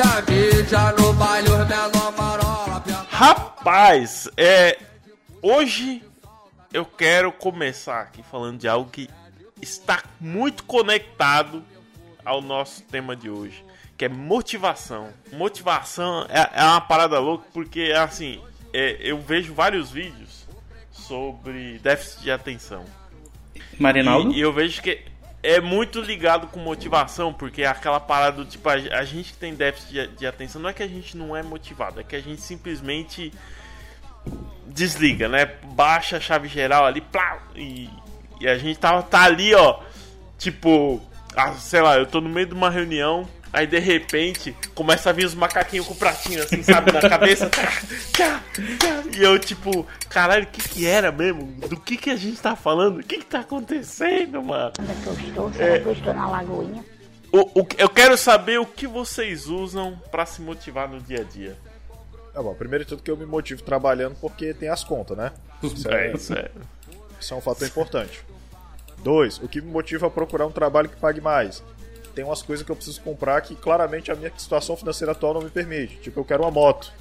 É mídia, no baile menor marola. Rapaz, é. Hoje eu quero começar aqui falando de algo que está muito conectado ao nosso tema de hoje, que é motivação. Motivação é, é uma parada louca porque, assim, é, eu vejo vários vídeos sobre déficit de atenção. Marinaldo? E, e eu vejo que é muito ligado com motivação, porque é aquela parada do tipo, a, gente que tem déficit de, de, atenção, não é que a gente não é motivado, é que a gente simplesmente desliga, né? Baixa a chave geral ali, plá, e, e a gente tá, tá ali, ó, tipo, ah, sei lá, eu tô no meio de uma reunião, Aí de repente começa a vir os macaquinhos com o pratinho assim, sabe, na cabeça. e eu tipo, caralho, o que que era mesmo? Do que que a gente tá falando? O que que tá acontecendo, mano? Onde é que eu estou? Será é... que eu estou na lagoinha? O, o, eu quero saber o que vocês usam para se motivar no dia a dia. É bom, primeiro de tudo que eu me motivo trabalhando porque tem as contas, né? Isso é, isso é. Isso é um fator importante. Dois, o que me motiva a procurar um trabalho que pague mais? Tem umas coisas que eu preciso comprar que claramente a minha situação financeira atual não me permite. Tipo, eu quero uma moto.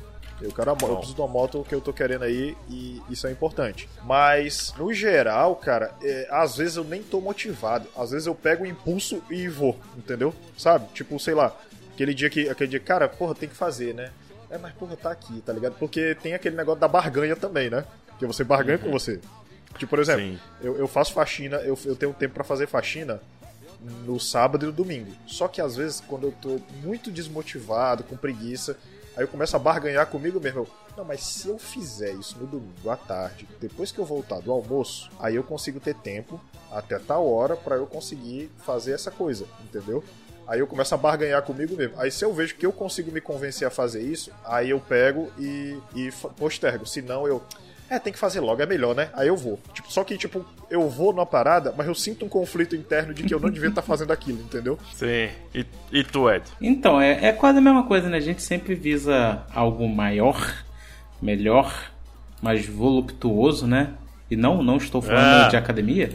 Eu quero uma, eu preciso de uma moto que eu tô querendo aí e isso é importante. Mas, no geral, cara, é, às vezes eu nem tô motivado. Às vezes eu pego o impulso e vou, entendeu? Sabe? Tipo, sei lá, aquele dia que. Aquele dia, cara, porra, tem que fazer, né? É, mas porra, tá aqui, tá ligado? Porque tem aquele negócio da barganha também, né? Que você barganha uhum. com você. Tipo, por exemplo, eu, eu, faço faxina, eu, eu tenho tempo para fazer faxina no sábado e no domingo. Só que às vezes, quando eu tô muito desmotivado, com preguiça, aí eu começo a barganhar comigo mesmo. Não, mas se eu fizer isso no domingo à tarde, depois que eu voltar do almoço, aí eu consigo ter tempo até tal hora para eu conseguir fazer essa coisa, entendeu? Aí eu começo a barganhar comigo mesmo. Aí se eu vejo que eu consigo me convencer a fazer isso, aí eu pego e, e postergo. Senão eu é, tem que fazer logo, é melhor, né? Aí eu vou. Tipo, só que, tipo, eu vou numa parada, mas eu sinto um conflito interno de que eu não devia estar tá fazendo aquilo, entendeu? Sim. E, e tu, Ed? Então, é, é quase a mesma coisa, né? A gente sempre visa algo maior, melhor, mais voluptuoso, né? E não, não estou falando ah. de academia.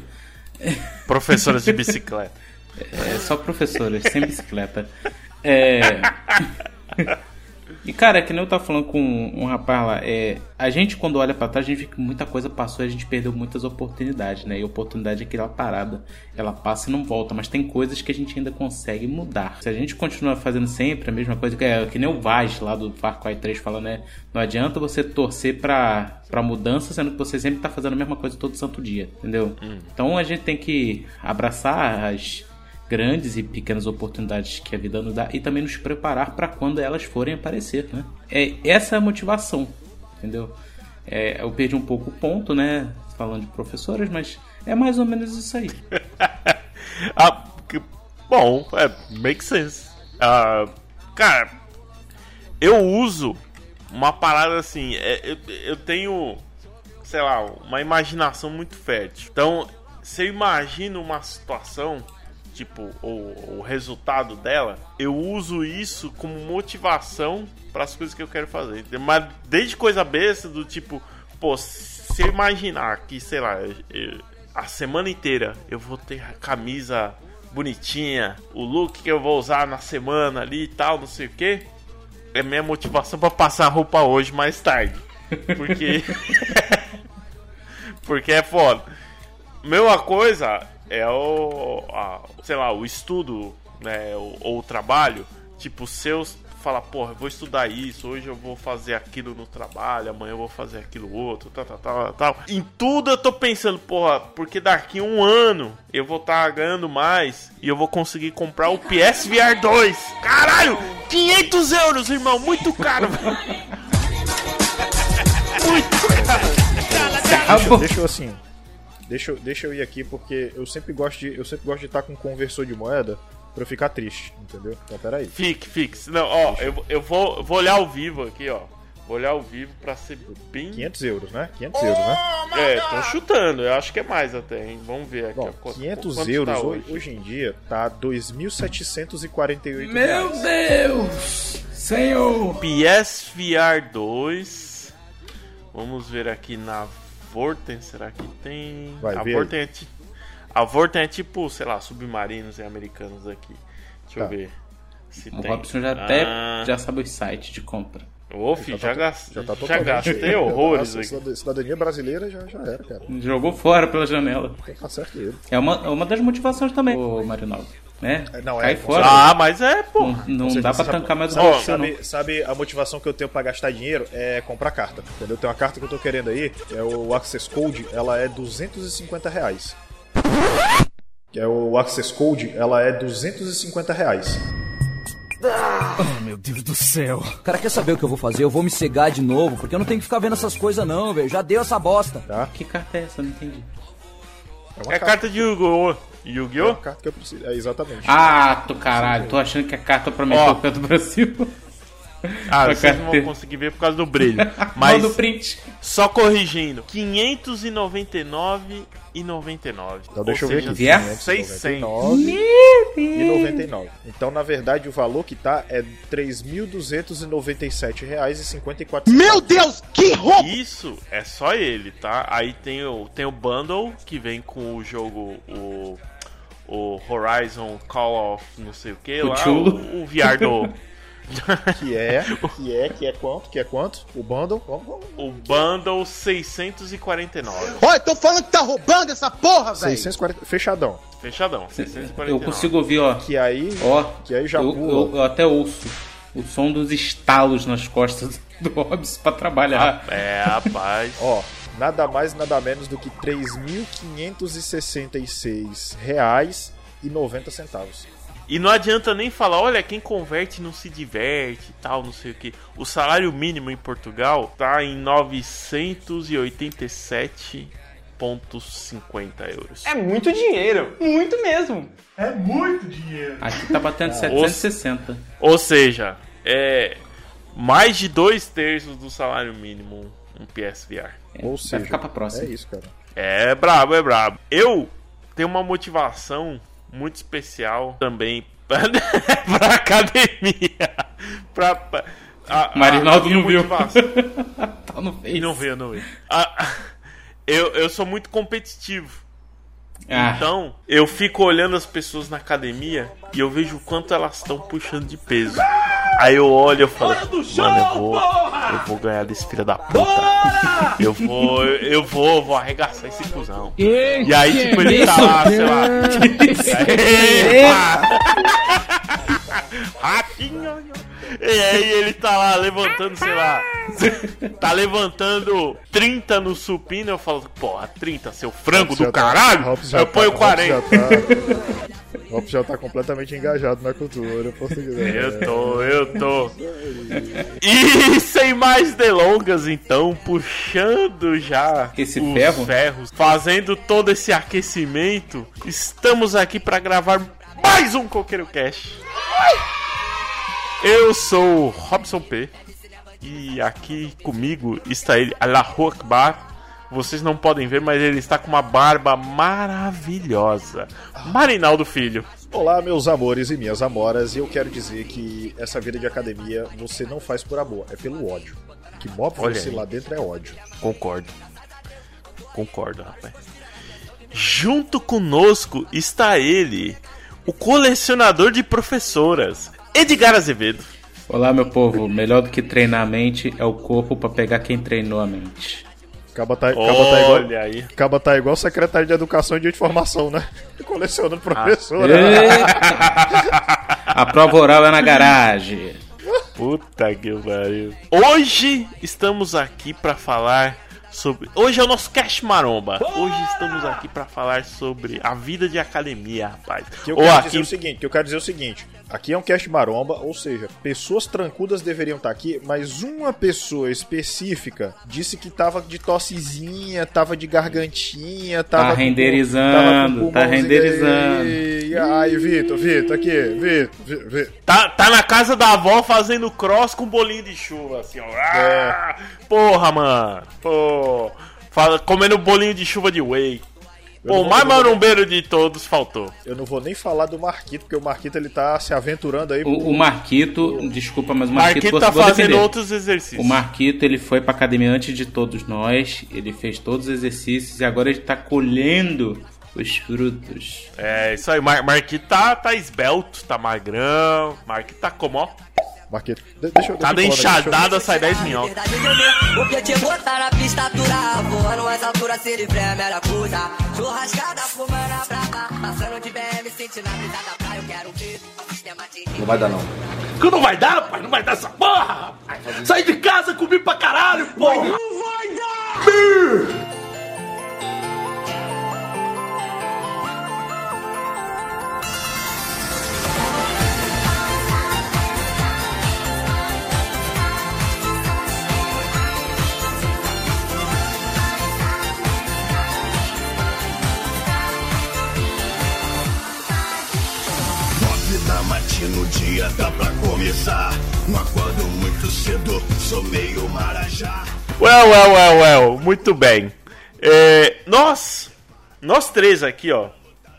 Professoras de bicicleta. É, só professoras, sem bicicleta. É. E, cara, que nem eu tava falando com um rapaz lá, é, a gente quando olha para trás, a gente vê que muita coisa passou e a gente perdeu muitas oportunidades, né? E a oportunidade é aquela parada, ela passa e não volta, mas tem coisas que a gente ainda consegue mudar. Se a gente continuar fazendo sempre a mesma coisa, que, é, que nem o Vaz lá do Far Cry 3 falando, né? Não adianta você torcer pra, pra mudança, sendo que você sempre tá fazendo a mesma coisa todo santo dia, entendeu? Hum. Então a gente tem que abraçar as grandes e pequenas oportunidades que a vida nos dá e também nos preparar para quando elas forem aparecer, né? É essa é a motivação, entendeu? É, eu perdi um pouco o ponto, né? Falando de professoras, mas é mais ou menos isso aí. ah, que, bom, é, make sense. Uh, cara, eu uso uma parada assim, é, eu, eu tenho, sei lá, uma imaginação muito fértil. Então, se eu imagino uma situação tipo, o, o resultado dela, eu uso isso como motivação para as coisas que eu quero fazer. Mas desde coisa besta do tipo, pô, se imaginar que, sei lá, a semana inteira eu vou ter a camisa bonitinha, o look que eu vou usar na semana ali e tal, não sei o que, é minha motivação para passar a roupa hoje mais tarde. Porque. Porque é foda. Mesma coisa, é o, a, sei lá, o estudo, né, ou, ou o trabalho, tipo, seus fala, porra, eu vou estudar isso, hoje eu vou fazer aquilo no trabalho, amanhã eu vou fazer aquilo outro, tal, tal, tal, tal. Em tudo eu tô pensando, porra, porque daqui um ano eu vou estar tá ganhando mais e eu vou conseguir comprar o PSVR 2. Caralho, 500 euros, irmão, muito caro. muito caro. Deixa, deixa eu assim, Deixa, eu, deixa eu ir aqui porque eu sempre gosto de, eu sempre gosto de estar com um conversor de moeda pra eu ficar triste, entendeu? Então peraí. Fique, fique. Não, ó, eu, eu vou, vou olhar ao vivo aqui, ó. Vou olhar ao vivo pra ser bem. 500 euros, né? 500 oh, euros, né? É, tô chutando, eu acho que é mais até, hein? Vamos ver aqui. Bom, ó, 500 quanto euros tá hoje? hoje em dia tá 2.748 Meu Deus! Senhor! PSVR 2. Vamos ver aqui na Vorten, será que tem? Vai, a Vorten é, a Vorten é tipo, sei lá, submarinos e americanos aqui. Deixa tá. eu ver. Se O tem. Robson já até Ah. já sabe os sites de compra. Ô, filho, já, gas- Já tá já gastei horrores aqui. cidad- Cidadania brasileira já, já era, cara. Jogou fora pela janela. Tá certo ele. É uma, é uma das motivações também, ô Marinaldo. Né? É, não, Cai é, fora. Ah, mas é, pô. Não, não dá pra sabe- tancar mais o sabe, não. sabe, sabe a motivação que eu tenho pra gastar dinheiro? É comprar carta. Entendeu? Tem uma carta que eu tô querendo aí, é o Access Code, ela é 250 reais. Que é o Access Code, ela é 250 reais. Meu Deus do céu. Cara, quer saber o que eu vou fazer? Eu vou me cegar de novo, porque eu não tenho que ficar vendo essas coisas não, velho. Já deu essa bosta. Tá? Que carta é essa? Eu não entendi. É É carta de Yu-Gi-Oh! É uma Yu-Gi-Oh! carta que eu preciso. É, exatamente. Ah, tô caralho. Tô achando que é carta pra meter Ó. o pé do Brasil. Ah, vocês não vão conseguir ver por causa do brilho. Mas Manda o print. só corrigindo, 599,99. Então deixa eu Ou ver seja, aqui. Vier? 599 e 99. Então, na verdade, o valor que tá é 3.297 reais e 54 Meu Deus, que roubo! Isso é só ele, tá? Aí tem o, tem o bundle que vem com o jogo, o, o Horizon Call of não sei o que O lá, chulo. o, o VR do. Que é, que é, que é quanto? Que é quanto? O bundle? Vamos, vamos. o bundle 649. Olha, tô falando que tá roubando essa porra, velho! 640, fechadão. Fechadão, 649. Eu consigo ouvir, ó. Que aí, Ó, que aí já eu, pula. eu- eu até ouço o som dos estalos nas costas do Robson pra trabalhar. É, rapaz. ó, nada mais, nada menos do que 3.566 reais e 90 centavos. E não adianta nem falar, olha, quem converte não se diverte e tal, não sei o que. O salário mínimo em Portugal tá em 987,50 euros. É muito dinheiro, muito mesmo. Aqui tá batendo Ah, 760. Ou seja, é mais de dois terços do salário mínimo um PSVR. Ou Vai seja, ficar pra próxima. é isso, cara. É brabo, é brabo. Eu tenho uma motivação muito especial também pra academia. Pra, pra, a- a Marinaldo não viu. Tá no Face. E não veio, não veio. Ah, eu, eu sou muito competitivo. Ah, Então, eu fico olhando as pessoas na academia e eu vejo o quanto elas estão puxando de peso. Aí eu olho e falo, mano, eu vou, eu vou ganhar desse filho da puta. Eu vou, eu, vou, eu vou arregaçar esse cuzão. E aí, tipo, ele tá lá, sei lá. Epa! Ratinho! E aí ele tá lá levantando, sei lá. Tá levantando 30 no supino. Eu falo, porra, 30, seu frango do tá- caralho. Eu tá- ponho Robson 40. já tá- já tá completamente engajado na cultura portuguesa. Eu tô, eu tô. E sem mais delongas, então, puxando já Esse os ferro? ferros, fazendo todo esse aquecimento, estamos aqui pra gravar mais um Coqueiro Cash. Eu sou o Robson P. E aqui comigo está ele, Allahu Akbar. Vocês não podem ver, mas ele está com uma barba maravilhosa. Marinaldo Filho. Olá, meus amores e minhas amoras, e eu quero dizer que essa vida de academia você não faz por amor, é pelo ódio. Que move você aí. lá dentro é ódio. Concordo. Concordo, rapaz. Junto conosco está ele, o colecionador de professoras, Edgar Azevedo. Olá, meu povo. Melhor do que treinar a mente é o corpo pra pegar quem treinou a mente. Caba tá, Caba tá igual, Olha aí. Caba tá igual secretário de educação e de informação, né? Colecionando Ah. professora. A prova oral é na garagem. Puta que pariu. Hoje estamos aqui pra falar sobre. Hoje é o nosso Cash Maromba. Hoje estamos aqui pra falar sobre a vida de academia, rapaz. Que eu Ou quero dizer aqui o seguinte, que eu quero dizer o seguinte, aqui é um cast maromba, ou seja, pessoas trancudas deveriam estar aqui, mas uma pessoa específica disse que tava de tossezinha, tava de gargantinha, tava Tá com- renderizando, tava com tá renderizando. Ei, Ai, Vitor, Vitor, aqui, Vitor, Vi- Vi- Tá, tá na casa da avó fazendo cross com bolinho de chuva, assim, ó. Ah, Porra, mano. Pô. Fala, comendo bolinho de chuva de whey. Não o mais marombeiro de todos faltou. Eu não vou nem falar do Marquito, porque o Marquito ele tá se aventurando aí. O, o Marquito, desculpa, mas o Marquito, Marquito tá fazendo defender. outros exercícios. O Marquito, ele foi pra academia antes de todos nós, ele fez todos os exercícios e agora ele tá colhendo Os frutos. É, isso aí. Mar Marquito tá, tá esbelto, tá magrão. Marquito tá como, ó. De- deixa eu. Cada deixa eu- enxadada sai 10 minhocas. O que te botar na pista aturar Voando as alturas, se livre é a melhor coisa Churrascada, fumando a brava Passando de BM, sentindo a brisa da praia Eu quero ver o sistema de Não vai dar, não. Que não vai dar, pai, não vai dar essa porra, rapaz. Saí de casa, comi pra caralho, porra. Não vai dar! Da matina, o dia dá pra começar. Não acordo muito cedo, sou meio marajá. Well, well, well, well. Muito bem. É, nós, nós três aqui, ó,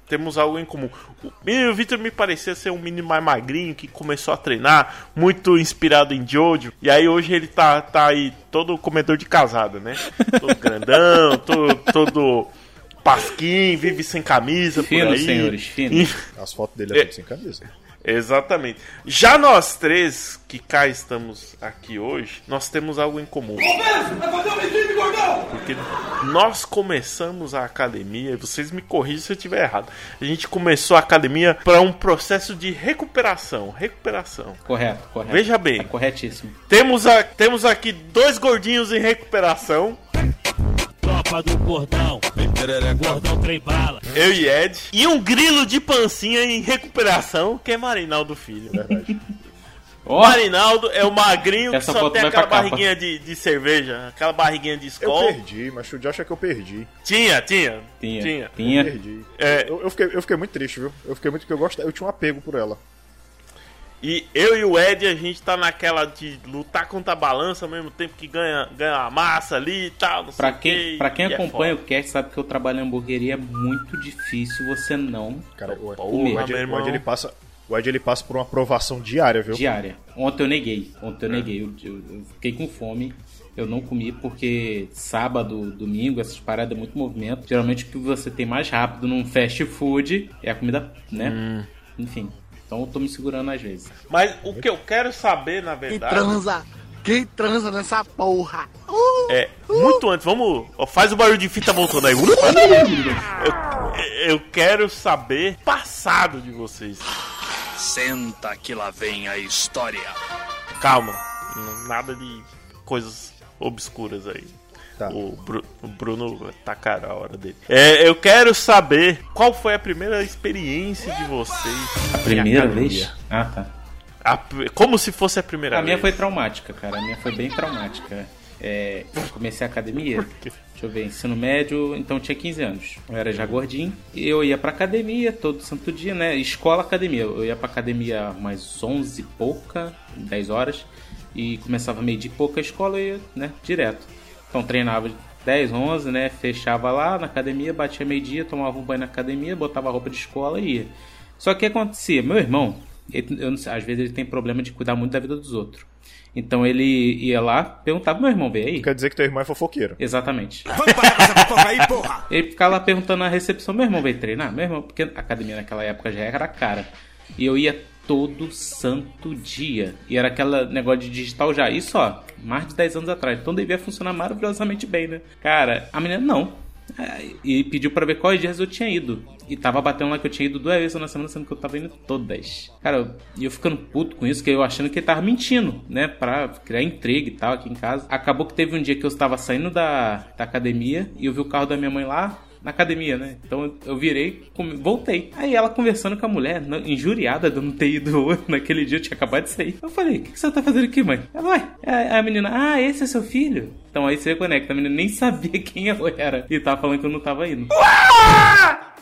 temos algo em comum. O Victor me parecia ser um menino mais magrinho que começou a treinar, muito inspirado em Jojo. E aí hoje ele tá, tá aí todo comedor de casada, né? Todo grandão, todo, todo pasquim, vive sem camisa Fino, por aí. senhores, fino. E- As fotos dele é tudo sem camisa. Exatamente. Já nós três que cá estamos aqui hoje, nós temos algo em comum. Vai fazer um time, gordão! Porque nós começamos a academia, e vocês me corrigem se eu estiver errado. A gente começou a academia para um processo de recuperação. Recuperação. Correto, correto. Veja bem. Tá corretíssimo. Temos, a, temos aqui dois gordinhos em recuperação. Tropa do gordão, gordão trem bala. Eu e Ed. E um grilo de pancinha em recuperação, que é Marinaldo Filho. Verdade. Ó, Marinaldo é o magrinho que Essa só foto tem aquela capa. barriguinha de, de cerveja, aquela barriguinha de Eu escola. perdi, mas o Josh é que eu perdi. Tinha, tinha. tinha. Tinha. Tinha. Perdi. É. Eu, eu fiquei, eu fiquei muito triste, viu? Eu fiquei muito porque eu gosto, eu tinha um apego por ela. E eu e o Ed, a gente tá naquela de lutar contra a balança ao mesmo tempo que ganha, ganha a massa ali e tal. Não Pra sei quem, quê, pra quem e é acompanha foda. o cast sabe que eu trabalho em hamburgueria é muito difícil você não Cara, o, o, Porra, o, Ed, o. Ed, ele passa. O Ed ele passa por uma aprovação diária, viu? diária. Ontem eu neguei. Ontem eu neguei. Eu, eu- eu fiquei com fome. Eu não comi porque sábado, domingo, essas paradas é muito movimento. Geralmente o que você tem mais rápido num fast food é a comida, né? Enfim. Então eu tô me segurando às vezes. Mas o que eu quero saber, na verdade, transa? Quem transa nessa porra? é muito antes. Vamos. ó, faz o barulho de fita voltando aí. Eu, eu quero saber o passado de vocês. Senta que lá vem a história. Calma. Nada de coisas obscuras aí. Tá. O, Bru- o Bruno tá cara a hora dele. É, eu quero saber qual foi a primeira experiência de vocês. A primeira vez? Ah, tá. A como se fosse a primeira A minha vez. foi traumática, cara. A minha foi bem traumática. É, eu comecei a academia. Deixa eu ver, ensino médio, então eu tinha 15 anos. Eu era já gordinho. E eu ia pra academia todo santo dia, né? Escola, academia. Eu ia pra academia mais 11 e pouca, 10 horas. E começava meio de pouca a escola e ia, né? Direto. Então treinava 10, 11, né? Fechava lá na academia, batia meio-dia, tomava um banho na academia, botava a roupa de escola e ia. Só que o que acontecia? Meu irmão, ele- eu não sei, às vezes ele tem problema de cuidar muito da vida dos outros. Então ele ia lá, perguntava, meu irmão, veio aí? Quer dizer que teu irmão é fofoqueiro. Exatamente. Vamos parar com essa fofoca aí, porra! Ele ficava lá perguntando na recepção, meu irmão veio treinar? Meu irmão, porque a academia naquela época já era cara. E eu ia todo santo dia. E era aquela negócio de digital já. Isso, ó, mais de 10 anos atrás. Então devia funcionar maravilhosamente bem, né? Cara, a menina não. E pediu pra ver quais dias eu tinha ido. E tava batendo lá que eu tinha ido duas vezes na semana, sendo que eu tava indo todas. Cara, eu- e eu ficando puto com isso, que eu achando que ele tava mentindo, né? Pra criar intriga e tal aqui em casa. Acabou que teve um dia que eu estava saindo da, da academia e eu vi o carro da minha mãe lá na academia, né? Então eu virei, voltei. Aí ela conversando com a mulher, injuriada de eu não ter ido naquele dia, eu tinha acabado de sair. Eu falei, o que, que você tá fazendo aqui, mãe? Ela, vai. A, a menina, ah, esse é seu filho? Então aí você reconecta, a menina nem sabia quem eu era e tava falando que eu não tava indo. Porra!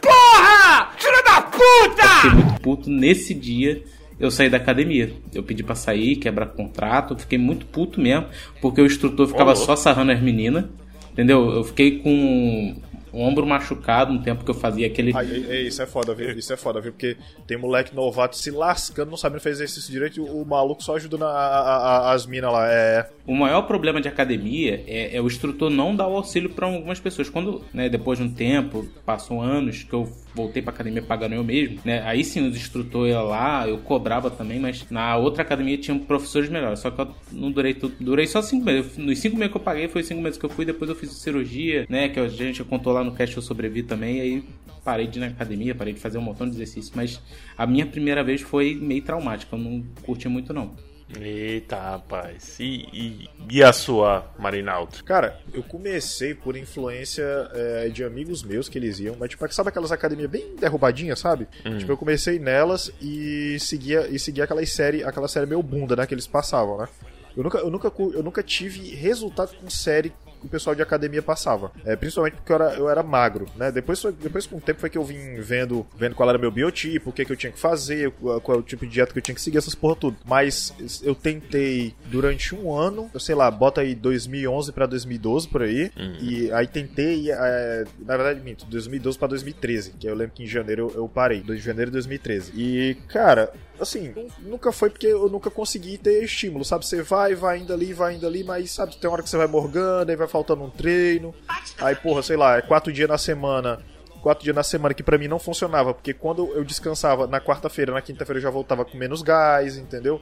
Filha da puta! Fiquei muito puto nesse dia. Eu saí da academia. Eu pedi pra sair, quebrar contrato. Fiquei muito puto mesmo. Porque o instrutor ficava louco. só sarrando as meninas. Entendeu? Eu fiquei com o ombro machucado no tempo que eu fazia aquele. É, isso é foda, viu? Isso é foda, viu? Porque tem moleque novato se lascando, não sabendo fazer exercício direito e o, o maluco só ajuda na, a, a, as minas lá. É. O maior problema de academia é, é o instrutor não dar o auxílio para algumas pessoas. Quando, né, depois de um tempo, passou anos que eu voltei pra academia pagando eu mesmo, né? Aí sim, os instrutor ia lá, eu cobrava também, mas na outra academia tinham professores melhores. Só que eu não durei tudo. Durei só cinco meses. Nos cinco meses que eu paguei, foi cinco meses que eu fui, depois eu fiz cirurgia, né? Que a gente contou lá no cast eu sobrevi também, aí parei de ir na academia, parei de fazer um montão de exercício, mas a minha primeira vez foi meio traumática, eu não curti muito não. Eita, rapaz. E, e, e, a sua, Marinaldo? Cara, eu comecei por influência é, de amigos meus que eles iam, mas tipo, sabe aquelas academias bem derrubadinhas, sabe? Hum. Tipo, eu comecei nelas e seguia, e seguia aquela série, aquela série meio bunda, né, que eles passavam, né? Eu nunca, eu, nunca, eu nunca tive resultado com série o pessoal de academia passava. É, principalmente porque eu era, eu era magro, né? Depois, depois com o tempo foi que eu vim vendo, vendo qual era meu biotipo, o que, que eu tinha que fazer, qual, qual é o tipo de dieta que eu tinha que seguir, essas porra tudo. Mas eu tentei durante um ano, eu sei lá, bota aí 2011 para 2012 por aí, uhum. e aí tentei, é, na verdade, minto, 2012 para 2013, que eu lembro que em janeiro eu, eu parei, de janeiro de 2013. E, cara, assim, nunca foi porque eu nunca consegui ter estímulo, sabe? Você vai, vai indo ali, vai indo ali, mas sabe, tem hora que você vai morgando, aí vai faltando um treino. Aí, porra, sei lá, é quatro dias na semana. Quatro dias na semana que para mim não funcionava, porque quando eu descansava na quarta-feira, na quinta-feira eu já voltava com menos gás, entendeu?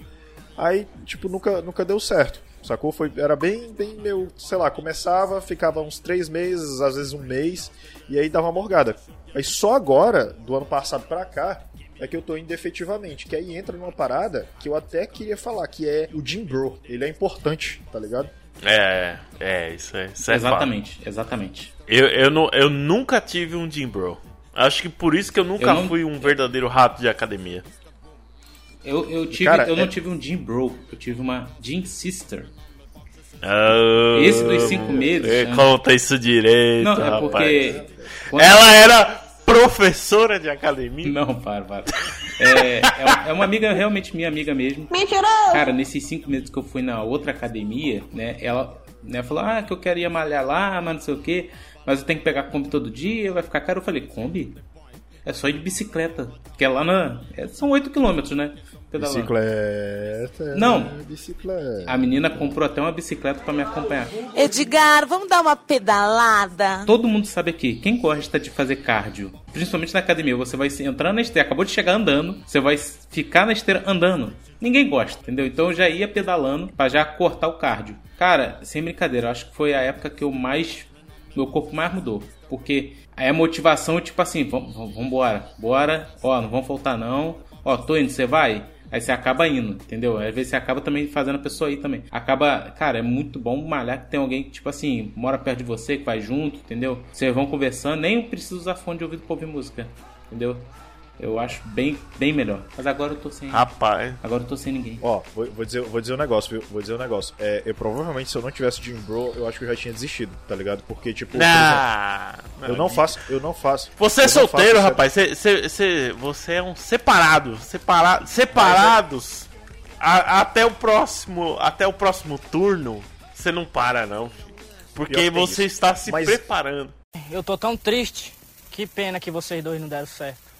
Aí, tipo, nunca, nunca deu certo, sacou? Foi, era bem, bem meu, sei lá, começava, ficava uns três meses, às vezes um mês, e aí dava uma morgada. Aí só agora, do ano passado pra cá, é que eu tô indo efetivamente. Que aí entra numa parada que eu até queria falar, que é o Jim Bro. Ele é importante, tá ligado? É, é, isso é. Isso é exatamente, fato. exatamente. Eu, eu, não, eu nunca tive um Jim Bro. Acho que por isso que eu nunca eu não... fui um verdadeiro rato de academia. Eu, eu, tive, Cara, eu é... não tive um Jim Bro, eu tive uma Jim Sister. Oh, Esse dos cinco meses. Né? Conta isso direito. Não, é porque. Ela era professora de academia? Não, para, para. É, é, é, uma amiga, realmente minha amiga mesmo. Mentiroso! Cara, nesses cinco meses que eu fui na outra academia, né, ela né, falou, ah, que eu queria malhar lá, mas não sei o que, mas eu tenho que pegar Kombi todo dia, vai ficar caro. Eu falei, Kombi? É só ir de bicicleta, que é lá na... É, são 8 quilômetros, né? Pedalando. Bicicleta. Não. Bicicleta. A menina comprou até uma bicicleta para me acompanhar. Edgar, vamos dar uma pedalada? Todo mundo sabe aqui, quem gosta de fazer cardio, principalmente na academia, você vai entrar na esteira, acabou de chegar andando, você vai ficar na esteira andando. Ninguém gosta, entendeu? Então eu já ia pedalando para já cortar o cardio. Cara, sem brincadeira, acho que foi a época que eu mais meu corpo mais mudou, porque aí a motivação tipo assim, vamos, vamos embora, bora, ó, não vamos faltar não. Ó, tô indo, você vai? Aí você acaba indo, entendeu? Às vezes você acaba também fazendo a pessoa ir também. Acaba, cara, é muito bom malhar que tem alguém que, tipo assim, mora perto de você, que vai junto, entendeu? Vocês vão conversando, nem precisa usar fone de ouvido pra ouvir música, entendeu? Eu acho bem, bem melhor. Mas agora eu tô sem. Rapaz. Agora eu tô sem ninguém. Ó, vou, vou, dizer, vou dizer um negócio, viu? Vou dizer um negócio. É, eu provavelmente, se eu não tivesse Jim Bro, eu acho que eu já tinha desistido, tá ligado? Porque, tipo. Ah, exemplo, eu não faço. Eu não faço. Você é solteiro, faço, rapaz. Cê, cê, cê, você é um separado. Separa, separados. A, até o próximo. Até o próximo turno, você não para, não. Filho. Porque você está se Mas... preparando. Eu tô tão triste. Que pena que vocês dois não deram certo.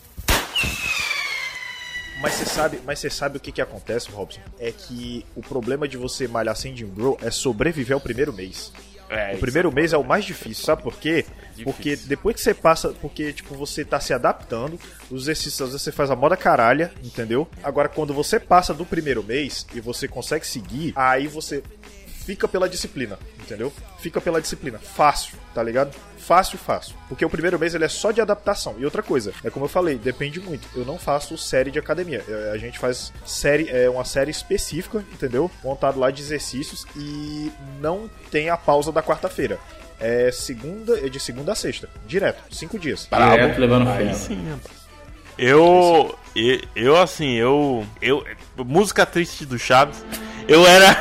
Mas você sabe, mas você sabe o que que acontece, Robson? É que o problema de você malhar sem Jim Bro é sobreviver ao primeiro mês. É, o primeiro é mês é o mais difícil, sabe por quê? Difícil. Porque depois que você passa, porque tipo você tá se adaptando, os exercícios às vezes você faz a moda caralha, entendeu? Agora quando você passa do primeiro mês e você consegue seguir, aí você fica pela disciplina, entendeu? Fica pela disciplina, fácil, tá ligado? Fácil, fácil. Porque o primeiro mês ele é só de adaptação. E outra coisa, é como eu falei, depende muito. Eu não faço série de academia. A gente faz série, é uma série específica, entendeu? Montado lá de exercícios e não tem a pausa da quarta-feira. É segunda, é de segunda a sexta, direto, cinco dias. Direto levando fé. Eu, eu, eu assim, eu, eu, música triste do Chaves. Eu era,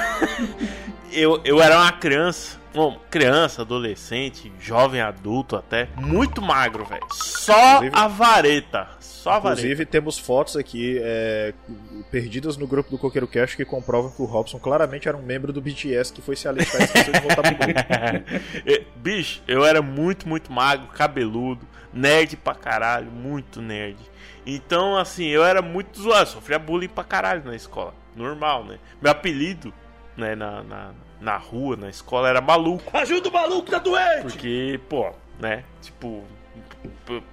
eu, eu era uma criança bom, criança, adolescente, jovem adulto até, muito magro, velho. Só Inclusive- a vareta. Só a vareta. Inclusive, temos fotos aqui é, perdidas no grupo do Coqueiro Cash que comprovam que o Robson claramente era um membro do BTS que foi se alistar e esqueceu de voltar pro grupo. Bicho, eu era muito, muito magro, cabeludo, nerd pra caralho, muito nerd. Então, assim, eu era muito zoado, sofria bullying pra caralho na escola. Normal, né? Meu apelido, né, na, na, na rua, na escola, era maluco. Ajuda o maluco, tá doente! Porque, pô, né? Tipo,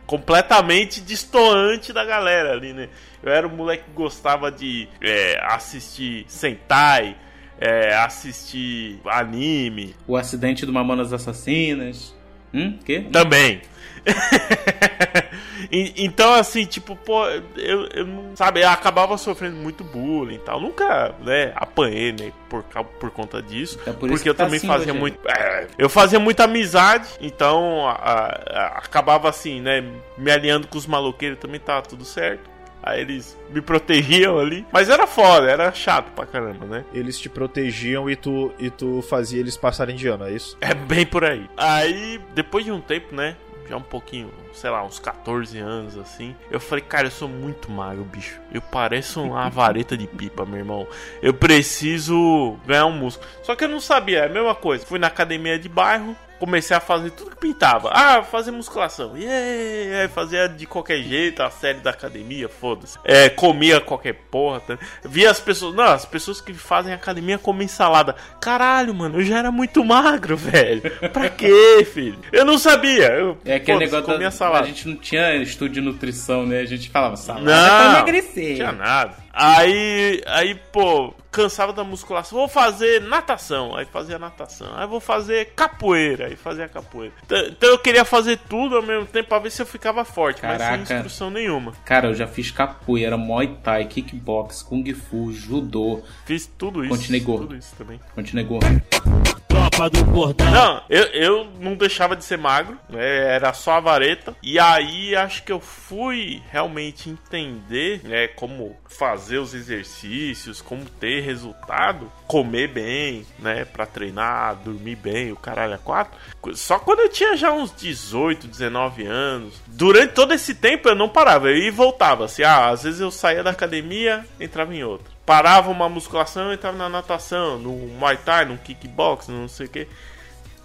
completamente distoante da galera ali, né? Eu era um moleque que gostava de é, assistir Sentai, é, assistir anime. O acidente do Mamonas Assassinas. Hum? Quê? Também. Então, assim, tipo, pô, eu, eu não. Sabe, eu acabava sofrendo muito bullying e tal. Nunca, né, apanhei, né, por, por conta disso. É por porque que eu tá também assim fazia hoje. muito. é, eu fazia muita amizade, então a- a- acabava assim, né, me alinhando com os maloqueiros também tava tudo certo. Aí eles me protegiam ali. Mas era foda, era chato pra caramba, né? Eles te protegiam e tu, e tu fazia eles passarem de ano, é isso? É bem por aí. Aí, depois de um tempo, né? Já um pouquinho, sei lá, uns 14 anos assim. Eu falei, cara, eu sou muito magro, bicho. Eu pareço uma vareta de pipa, meu irmão. Eu preciso ganhar um músculo. Só que eu não sabia, é a mesma coisa. Fui na academia de bairro. Comecei a fazer tudo que pintava. Ah, fazer musculação. Yeah! Fazia de qualquer jeito, a série da academia, foda-se. É, comia qualquer porra. Tá? Via as pessoas. Não, as pessoas que fazem academia comem salada. Caralho, mano, eu já era muito magro, velho. Pra quê, filho? Eu não sabia. Eu, É aquele foda-se, negócio comia da, salada. A gente não tinha estudo de nutrição, né? A gente falava salada Não, pra não emagrecer. tinha nada. Aí, aí, pô, cansava da musculação. Vou fazer natação. Aí fazia natação. Aí vou fazer capoeira. Aí fazia capoeira. Então, eu queria fazer tudo ao mesmo tempo pra ver se eu ficava forte. Mas Caraca. sem instrução nenhuma. Cara, eu já fiz capoeira, muay thai, kickbox, kung fu, judô. Fiz tudo isso. Continuei gordo. Tudo isso também. Continuei gordo. Do. Não, eu, eu não deixava de ser magro, né? Era só a vareta. E aí acho que eu fui realmente entender, né, como fazer os exercícios, como ter resultado, comer bem, né, Pra treinar, dormir bem, o caralho a quatro. Só quando eu tinha já uns 18, 19 anos. Durante todo esse tempo eu não parava, eu ia e voltava. Assim, ah, às vezes eu saía da academia, entrava em outra. Parava uma musculação, entrava na natação, no Muay Thai, no kickbox, não sei o que.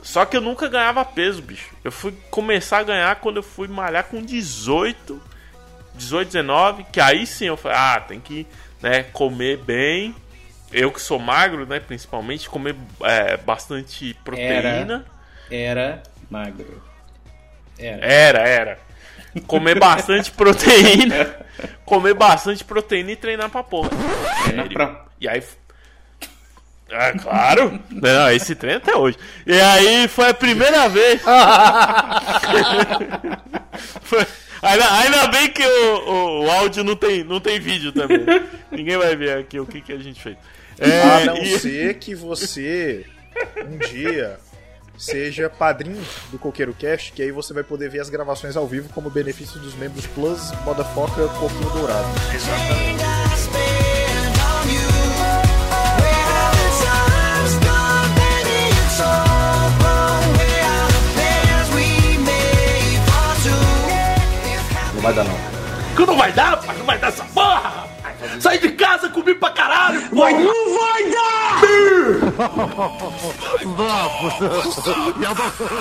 Só que eu nunca ganhava peso, bicho. Eu fui começar a ganhar quando eu fui malhar com 18, 18, 19, que aí sim eu falei, ah, tem que, né, comer bem. Eu que sou magro, né, principalmente, comer é, bastante proteína. Era magro. Era. Era, era. Comer bastante proteína. comer bastante proteína e treinar pra porra. Treinar Sério. pra- E aí. É claro! Não, esse treino até hoje. E aí foi a primeira vez. Foi- Ainda, ainda bem que o, o, o áudio não tem, não tem vídeo também. Ninguém vai ver aqui o que, que a gente fez. É, a não e- ser que você um dia seja padrinho do Coqueiro Cast, que aí você vai poder ver as gravações ao vivo como benefício dos membros Plus Motherfucker Coquinho Dourado. Não vai dar, não. Que não vai dar, rapaz? Não vai dar essa porra, rapaz. Saí de casa, comi pra caralho, pô. Não vai dar!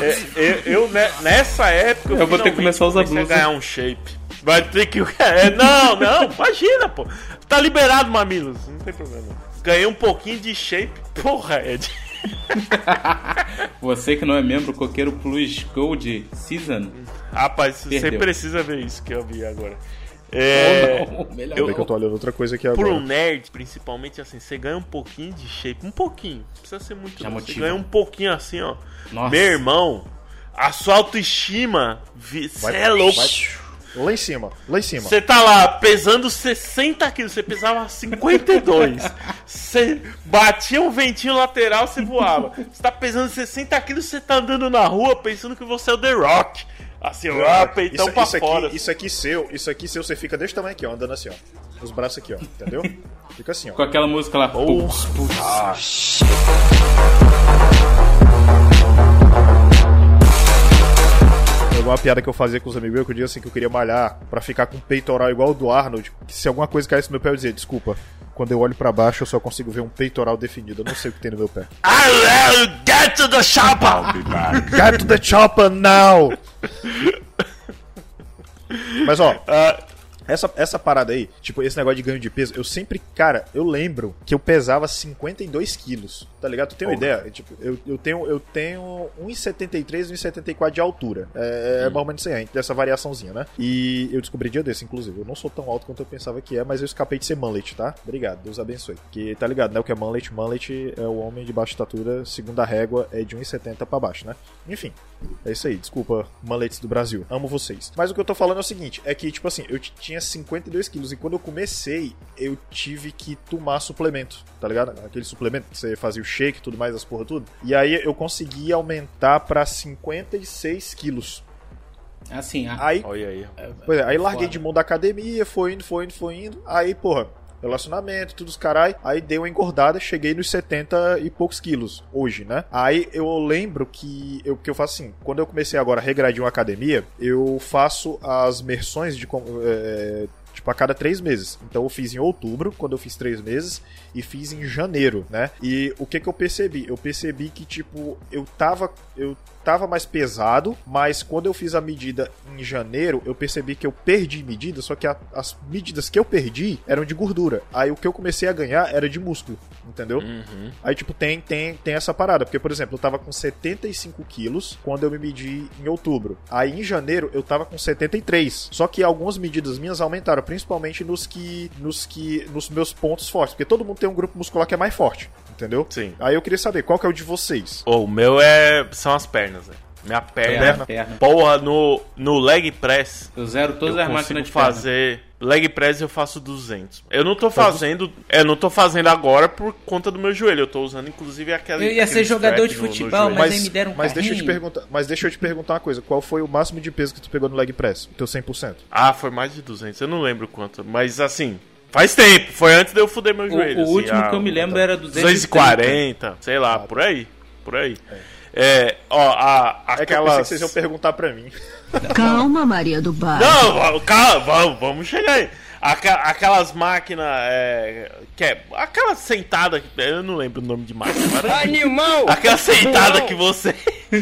É, eu, eu, ne- nessa época Eu vou ter que começar a usar blusa. ganhar um shape. Vai ter que. é, não, não, imagina, pô. Tá liberado, mamilos. Não tem problema. Ganhei um pouquinho de shape. Porra, Ed. Você que não é membro Coqueiro Plus Gold Season. Rapaz, você Perdeu. precisa ver isso que eu vi agora. É, não, melhor eu- Bem que eu tô olhando outra coisa aqui Por agora. um nerd, principalmente assim, você ganha um pouquinho de shape, um pouquinho. Não precisa ser muito. Já não. Você ganha um pouquinho assim, ó. Nossa. Meu irmão, a sua autoestima, você é louco. vai- Lá em cima, lá em cima. Você tá lá pesando 60 quilos, você pesava 52. Você batia um ventinho lateral, você voava. Você tá pesando 60 quilos, você tá andando na rua pensando que você é o The Rock. Assim, ó, peitão isso, pra isso fora. aqui, isso aqui seu, isso aqui seu, você fica desse tamanho aqui, ó, andando assim, ó. Os braços aqui, ó, entendeu? Fica assim, ó. Com aquela música lá. Putz, putz. Alguma piada que eu fazia com os amigos meus, que eu dizia assim que eu queria malhar pra ficar com um peitoral igual o do Arnold, que se alguma coisa caísse no meu pé eu dizia, desculpa, quando eu olho pra baixo eu só consigo ver um peitoral definido, eu não sei o que tem no meu pé. Get to the shopper! Get to the chopper now! Mas ó, essa, essa parada aí, tipo, esse negócio de ganho de peso, eu sempre, cara, eu lembro que eu pesava 52 quilos, tá ligado? Tu tem uma ideia? Tipo, eu, eu tenho, eu tenho 1,73, 1,74 de altura. É, é mais ou menos isso aí, dessa variaçãozinha, né? E eu descobri dia desse, inclusive. Eu não sou tão alto quanto eu pensava que é, mas eu escapei de ser mullet, tá? Obrigado, Deus abençoe. Que tá ligado, né? O que é mullet? Mullet é o homem de baixa estatura, segundo a régua, é de 1,70 pra baixo, né? Enfim, é isso aí. Desculpa, mullets do Brasil. Amo vocês. Mas o que eu tô falando é o seguinte: é que, tipo assim, eu t- tinha 52 quilos e quando eu comecei, eu tive que tomar suplemento, tá ligado? Aquele suplemento que você fazia o shake e tudo mais, as porra tudo. E aí eu consegui aumentar pra 56 quilos. Assim, a- Aí, Olha aí. pois é, aí larguei Foda. de mão da academia, foi indo, foi indo, foi indo. Aí, porra, relacionamento, tudo os carai. Aí dei uma engordada, cheguei nos 70 e poucos quilos hoje, né? Aí eu lembro que eu, que eu faço assim, quando eu comecei agora a regredir uma academia, eu faço as mersões de. é, Tipo, a cada três meses. Então eu fiz em outubro, quando eu fiz três meses, e fiz em janeiro, né? E o que que eu percebi? Eu percebi que, tipo, eu tava. Eu tava mais pesado, mas quando eu fiz a medida em janeiro, eu percebi que eu perdi medida, só que a- as medidas que eu perdi eram de gordura. Aí o que eu comecei a ganhar era de músculo, entendeu? Uhum. Aí, tipo, tem, tem, tem essa parada. Porque, por exemplo, eu tava com 75 quilos quando eu me medi em outubro. Aí, em janeiro, eu tava com 73. Só que algumas medidas minhas aumentaram, principalmente nos que. nos que. nos meus pontos fortes. Porque todo mundo tem um grupo muscular que é mais forte. Entendeu? Sim. Aí eu queria saber qual que é o de vocês. Ô, o meu é. são as pernas, velho. Minha perna. Perna, perna. Porra, no, no leg press. Eu zero todas eu as máquinas de perna. fazer. Leg press eu faço 200. Eu não tô fazendo. Eu não tô fazendo agora por conta do meu joelho. Eu tô usando inclusive aquela. Eu ia ser jogador de strap no- no futebol, mas aí me deram um mas deixa eu te perguntar, mas deixa eu te perguntar uma coisa, qual foi o máximo de peso que tu pegou no leg press? O teu 100%? Ah, foi mais de 200. Eu não lembro quanto. Mas assim. Faz tempo. Foi antes de eu fuder meu joelho. o assim, último ah, que eu me lembro era 240. 240, sei lá, por aí. Por aí. É, ó, a, É que eu pensei aquelas... que vocês iam perguntar pra mim. Calma, Maria do Bar. Não, calma, vamos, vamos chegar aí. Aquelas máquinas. É, que é, aquela sentada. que- Eu não lembro o nome de máquina. mas- Animal! Aquela sentada que você.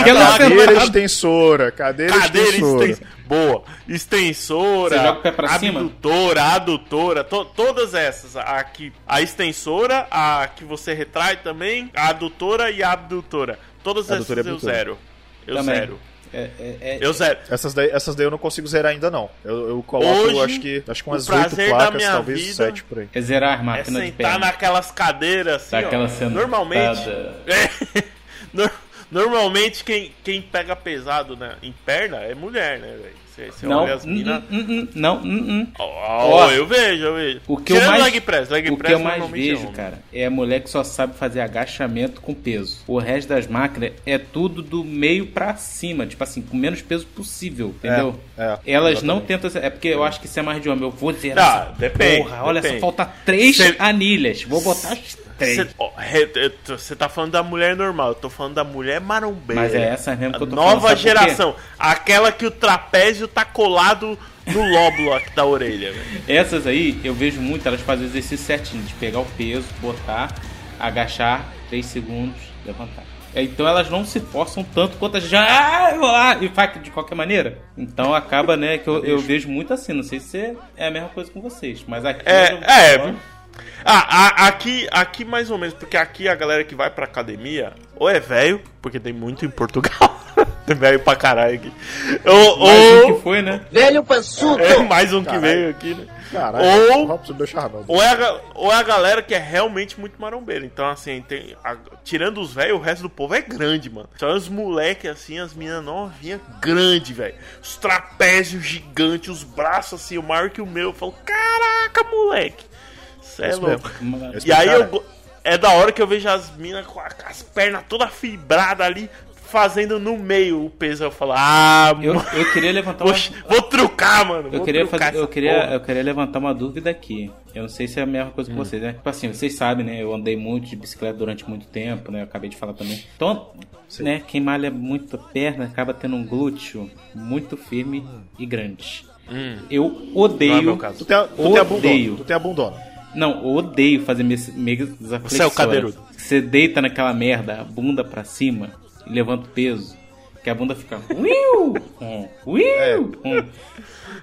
Aquela Cadeira extensora, cadeira, Cadeira extensora. extensora. Boa. Extensora. Você joga o pé pra cima? abdutora, adutora. to- todas essas. A, que, a extensora, a que você retrai também, a adutora e a abdutora. Todas Adutora essas eu abdutora. zero. Eu Também. zero. É, é, é- Eu zero. Essas daí, essas daí eu não consigo zerar ainda não. Eu, eu coloco, Hoje, acho que acho que umas o oito placas, talvez vida- sete por aí. é zerar as É máquinas de sentar perna. naquelas cadeiras assim, Daquela ó. Normalmente. É, normalmente quem, quem pega pesado né, em perna é mulher, né, velho? Você Não, olha as hum, minas. hum, hum, não. Ó, Ó, eu vejo, eu vejo. O que eu Tirando mais, leg press, leg o press que eu mais é vejo, cara, é a mulher que só sabe fazer agachamento com peso. O resto das máquinas é tudo do meio pra cima, tipo assim, com menos peso possível, entendeu? é, Elas não tentam, é porque eu acho que isso é mais de homem. Eu vou dizer Ah, depende, porra, olha depende. só, falta três Cê- anilhas. Vou botar as três. Você tá falando da mulher normal, eu tô falando da mulher marombeira. Mas é essa mesmo que eu tô Nova falando, geração. Aquela que o trapézio tá colado no lóbulo aqui da orelha. Essas aí, eu vejo muito, elas fazem o exercício certinho, de pegar o peso, botar, agachar, 3 segundos, levantar. É, Então elas não se forçam tanto quanto gente. Ah, lá", e faz de qualquer maneira. Então acaba, né, que eu, eu vejo muito assim. Não sei se é a mesma coisa com vocês, mas aqui. É, eu- é. Ah, a- aqui, aqui mais ou menos, porque aqui a galera que vai pra academia, ou é velho, porque tem muito em Portugal. tem velho pra caralho aqui. Ou, Mais um ou- que foi, né? Velho pançudo! é mais um que Caralho. veio aqui, né? Caralho, Ou- Robson. Ou é, a, ou é a galera que é realmente muito marombeira. Então, assim, tem. a- tirando os velhos, o resto do povo é grande, mano. Só os moleques, assim, as minas novinhas, grande, velho. Os trapézios gigantes, os braços, assim, o maior que o meu. Eu falo, caraca, moleque. Cê é Isso louco. E aí eu. go- É da hora que eu vejo as minas com as pernas todas fibradas ali, fazendo no meio o peso. Eu falo, ah, Eu, mano, eu queria levantar vou, uma... vou trucar, mano. Eu vou queria, trucar fazer, eu, queria, porra. eu queria levantar uma dúvida aqui. Eu não sei se é a mesma coisa que vocês, né? Tipo assim, vocês sabem, né? Eu andei muito de bicicleta durante muito tempo, né? Eu acabei de falar também. Então, né? Quem malha muito a perna acaba tendo um glúteo muito firme e grande. Hum. Eu Não é odeio. meu caso. Tu tem, a, tu tem a bundona. odeio. Tu tem a bundona. Não, eu odeio fazer meias meias Você é o cadeirudo. Você deita naquela merda, a bunda pra cima e levanta o peso. Que a bunda fica. Uiu, hum, uiu, hum.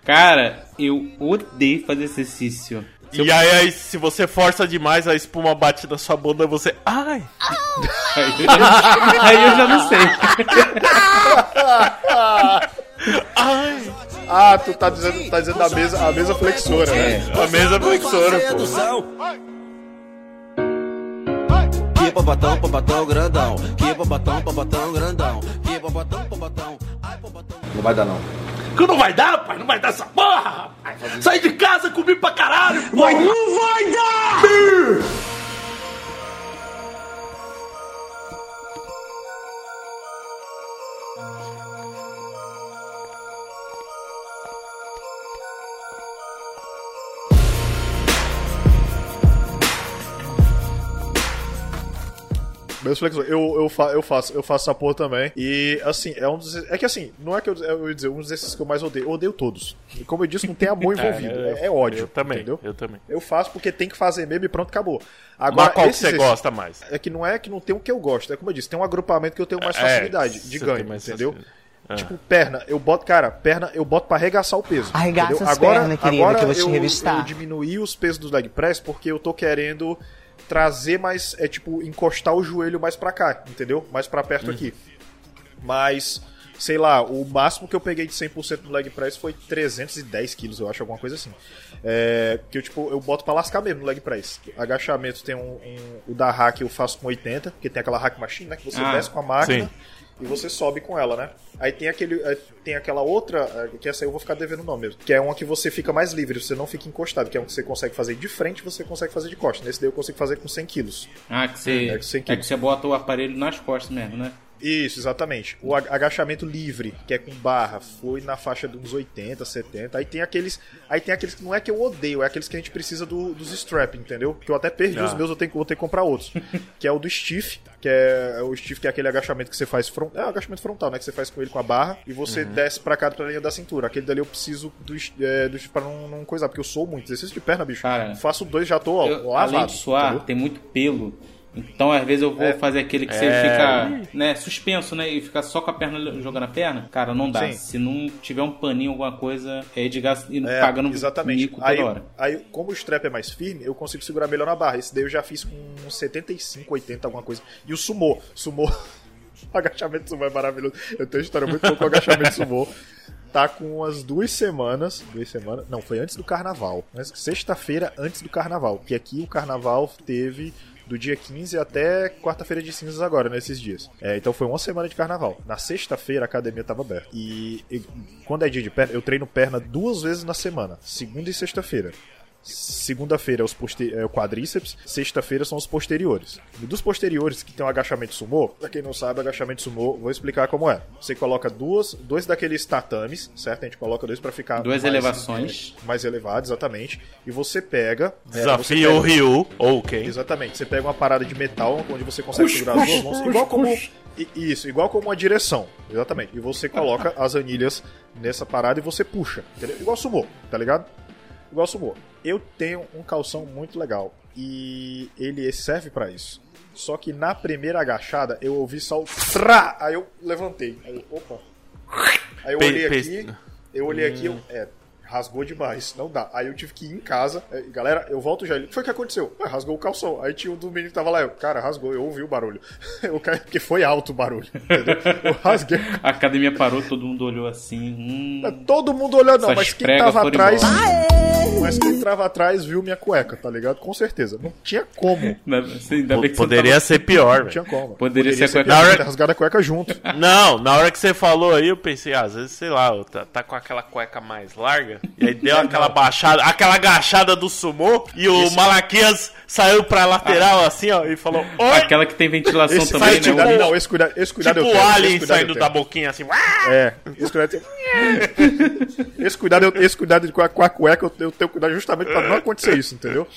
Cara, eu odeio fazer exercício. E aí, aí, se você força demais, a espuma bate na sua bunda, você. Ai! Aí eu já não, aí eu já não sei. Ai! Ah, tu tá dizendo, tá dizendo a mesa, a mesa flexora, né? A mesa flexora, pô. Que popatão, popatão grandão. Que popatão, popatão grandão. Que popatão, popatão. Ai, popatão. Não vai dar, não. Que não vai dar, rapaz? Não vai dar essa porra, rapaz. Saí de casa, comi pra caralho, porra. Não vai dar! Meus flexores, eu, eu, fa- eu faço, eu faço essa porra também. E assim, é um dos. É que assim, não é que eu, eu ia dizer, um dos exercícios que eu mais odeio. Eu odeio todos. E como eu disse, não tem amor envolvido. É, É, é ódio. Eu também, Entendeu? eu também. Eu faço porque tem que fazer mesmo e pronto, acabou. Mas qual que você gosta mais? É que não é que não tem o que eu gosto. É como eu disse, tem um agrupamento que eu tenho mais É, facilidade de você ganho, entendeu? facilidade. Ah. Tipo, perna, eu boto, cara, perna, eu boto pra arregaçar o peso. Arregaça entendeu? as agora, pernas, querida, agora que eu vou te eu, revistar. eu diminuí os pesos do leg press porque eu tô querendo trazer mais, é tipo, encostar o joelho mais pra cá, entendeu? Mais pra perto Uhum. aqui. Mas, sei lá, o máximo que eu peguei de 100% no leg press foi 310 quilos, eu acho, alguma coisa assim. É, que eu, tipo, eu boto pra lascar mesmo no leg press. Agachamento tem um, um- o da hack eu faço com 80, porque tem aquela hack machine, né, que você Ah, desce com a máquina sim. E você sobe com ela, né? Aí tem aquele é, tem aquela outra, é, que essa aí eu vou ficar devendo o nome mesmo, que é uma que você fica mais livre, você não fica encostado, que é uma que você consegue fazer de frente, você consegue fazer de costa. Nesse daí eu consigo fazer com 100 quilos. Ah, que você, É, que você é que você bota o aparelho nas costas mesmo, né? Isso, exatamente. O ag- agachamento livre, que é com barra, foi na faixa de uns 80, 70. Aí tem aqueles, aí tem aqueles que não é que eu odeio, é aqueles que a gente precisa do- dos strap, entendeu? Que eu até perdi Ah. os meus, eu tenho vou ter que comprar outros. que é o do stiff, que é o stiff que é aquele agachamento que você faz front, é o agachamento frontal, né, que você faz com ele com a barra e você Uhum. desce pra cá pra linha da cintura. Aquele dali eu preciso do é, do para não, não coisar, porque eu sou muito exercício de perna, bicho. Cara, Faço dois já tô ó, Eu, lavado. além de suar, entendeu? tem muito pelo. Então, às vezes, eu vou É. fazer aquele que você É. fica né, suspenso, né? E fica só com a perna jogando a perna. Cara, não dá. Sim. Se não tiver um paninho, alguma coisa, é de gasto e É, pagando exatamente. mico toda Aí, hora. aí, como o strap é mais firme, eu consigo segurar melhor na barra. Esse daí eu já fiz com uns 75, 80, alguma coisa. E o sumô, sumô, agachamento sumô é maravilhoso. Eu tenho uma história muito boa com o agachamento sumô. Tá com umas duas semanas, duas semanas, não, foi antes do carnaval. Sexta-feira antes do carnaval, porque aqui o carnaval teve do dia 15 até quarta-feira de cinzas agora, nesses dias. É, então foi uma semana de carnaval. Na sexta-feira a academia tava aberta. E, e quando é dia de perna, eu treino perna duas vezes na semana, segunda e sexta-feira. Segunda-feira é, é o quadríceps, sexta-feira são os posteriores. E dos posteriores, que tem o agachamento sumô, pra quem não sabe, agachamento sumô, vou explicar como é. Você coloca duas, dois daqueles tatames, certo? A gente coloca dois pra ficar Duas mais, elevações. é, mais elevado, exatamente. E você pega. é, Desafio pega- o Ryu, ou quem? Exatamente. Você pega uma parada de metal onde você consegue segurar as duas mãos, igual como. Isso, igual como uma direção. Exatamente. E você coloca as anilhas nessa parada e você puxa. Entendeu? Igual sumô, tá ligado? Igual sumô. Eu tenho um calção muito legal e ele serve pra isso. Só que na primeira agachada eu ouvi só o trá, aí eu levantei. Aí eu, opa. Aí eu olhei aqui, eu olhei aqui, eu, é, rasgou demais, não dá. Aí eu tive que ir em casa, é, galera, eu volto já. Ele, o que foi que aconteceu? Ué, rasgou o calção. Aí tinha um dos meninos que tava lá, eu, cara, rasgou, eu ouvi o barulho. Eu caí, porque foi alto o barulho, entendeu? Eu rasguei. A academia parou, todo mundo olhou assim. Hum, Todo mundo olhou, não, mas quem tava atrás. embora. Mas quem entrava atrás viu minha cueca, tá ligado? Com certeza. Não tinha como. Assim, ainda bem que você Poderia tava- ser pior, Não tinha como. Poderia ser a cueca- pior, Na hora- ter rasgado a cueca junto. Não, na hora que você falou aí, eu pensei, ah, às vezes, sei lá, tá, tá com aquela cueca mais larga, e aí deu aquela baixada, aquela agachada do sumô, e o Malaquias saiu pra lateral assim, ó, e falou, oi! Aquela que tem ventilação Esse, também, esse né? O- não, esse cuidado, esse cuidado tipo eu o tenho. alien esse cuidado saindo eu da tenho. boquinha assim, É, esse cuidado, eu- esse cuidado, eu- esse cuidado com a, com a cueca, eu, eu tenho cuidado justamente pra não acontecer isso, entendeu?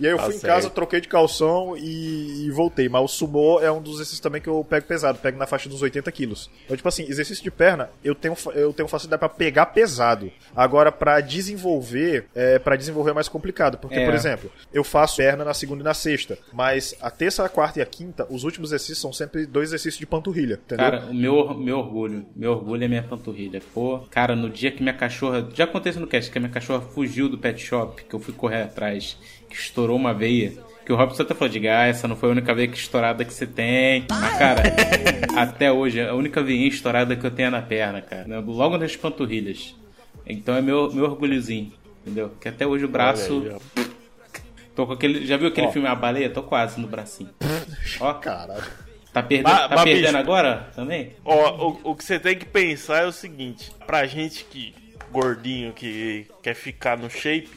E aí eu Tá fui em casa, troquei de calção e, e voltei. Mas o sumô é um dos exercícios também que eu pego pesado, pego na faixa dos 80 quilos. Então, tipo assim, exercício de perna, eu tenho, eu tenho facilidade pra pegar pesado. Agora, pra desenvolver, é, para desenvolver é mais complicado. Porque, É. por exemplo, eu faço perna na segunda e na sexta, mas a terça, a quarta e a quinta, os últimos exercícios são sempre dois exercícios de panturrilha, entendeu? Cara, o meu, meu orgulho, meu orgulho é minha panturrilha. Pô, cara, no dia que minha cachorra. Já aconteceu no cast que a minha cachorra fugiu do pet shop, que eu fui correr atrás, que estourou uma veia. Que o Robson até falou de ah, essa não foi a única veia que estourada que você tem. Mas, cara, até hoje, a única veia estourada que eu tenho é na perna, cara. Logo nas panturrilhas. Então é meu, meu orgulhozinho, entendeu? Que até hoje o braço. Aí, Tô com aquele. Já viu aquele Ó. filme A Baleia? Tô quase no bracinho. Ó, Caralho. tá perdendo, Mas- tá perdendo agora também? Ó, o, o que você tem que pensar é o seguinte: pra gente que gordinho que quer ficar no shape,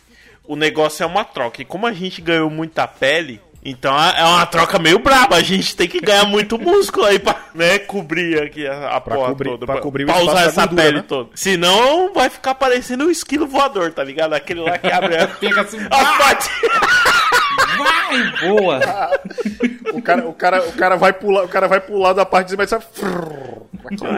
o negócio é uma troca. E como a gente ganhou muita pele, então é uma troca meio braba. A gente tem que ganhar muito músculo aí pra né, cobrir aqui a, a Pra porra cobrir- toda. pra cobrir o pra usar essa gordura, pele né? toda. Senão vai ficar parecendo um esquilo voador, tá ligado? Aquele lá que abre a, Fica assim, vai, boa! O cara, o, cara, o, cara vai pular, o cara vai pular da parte de cima e sai.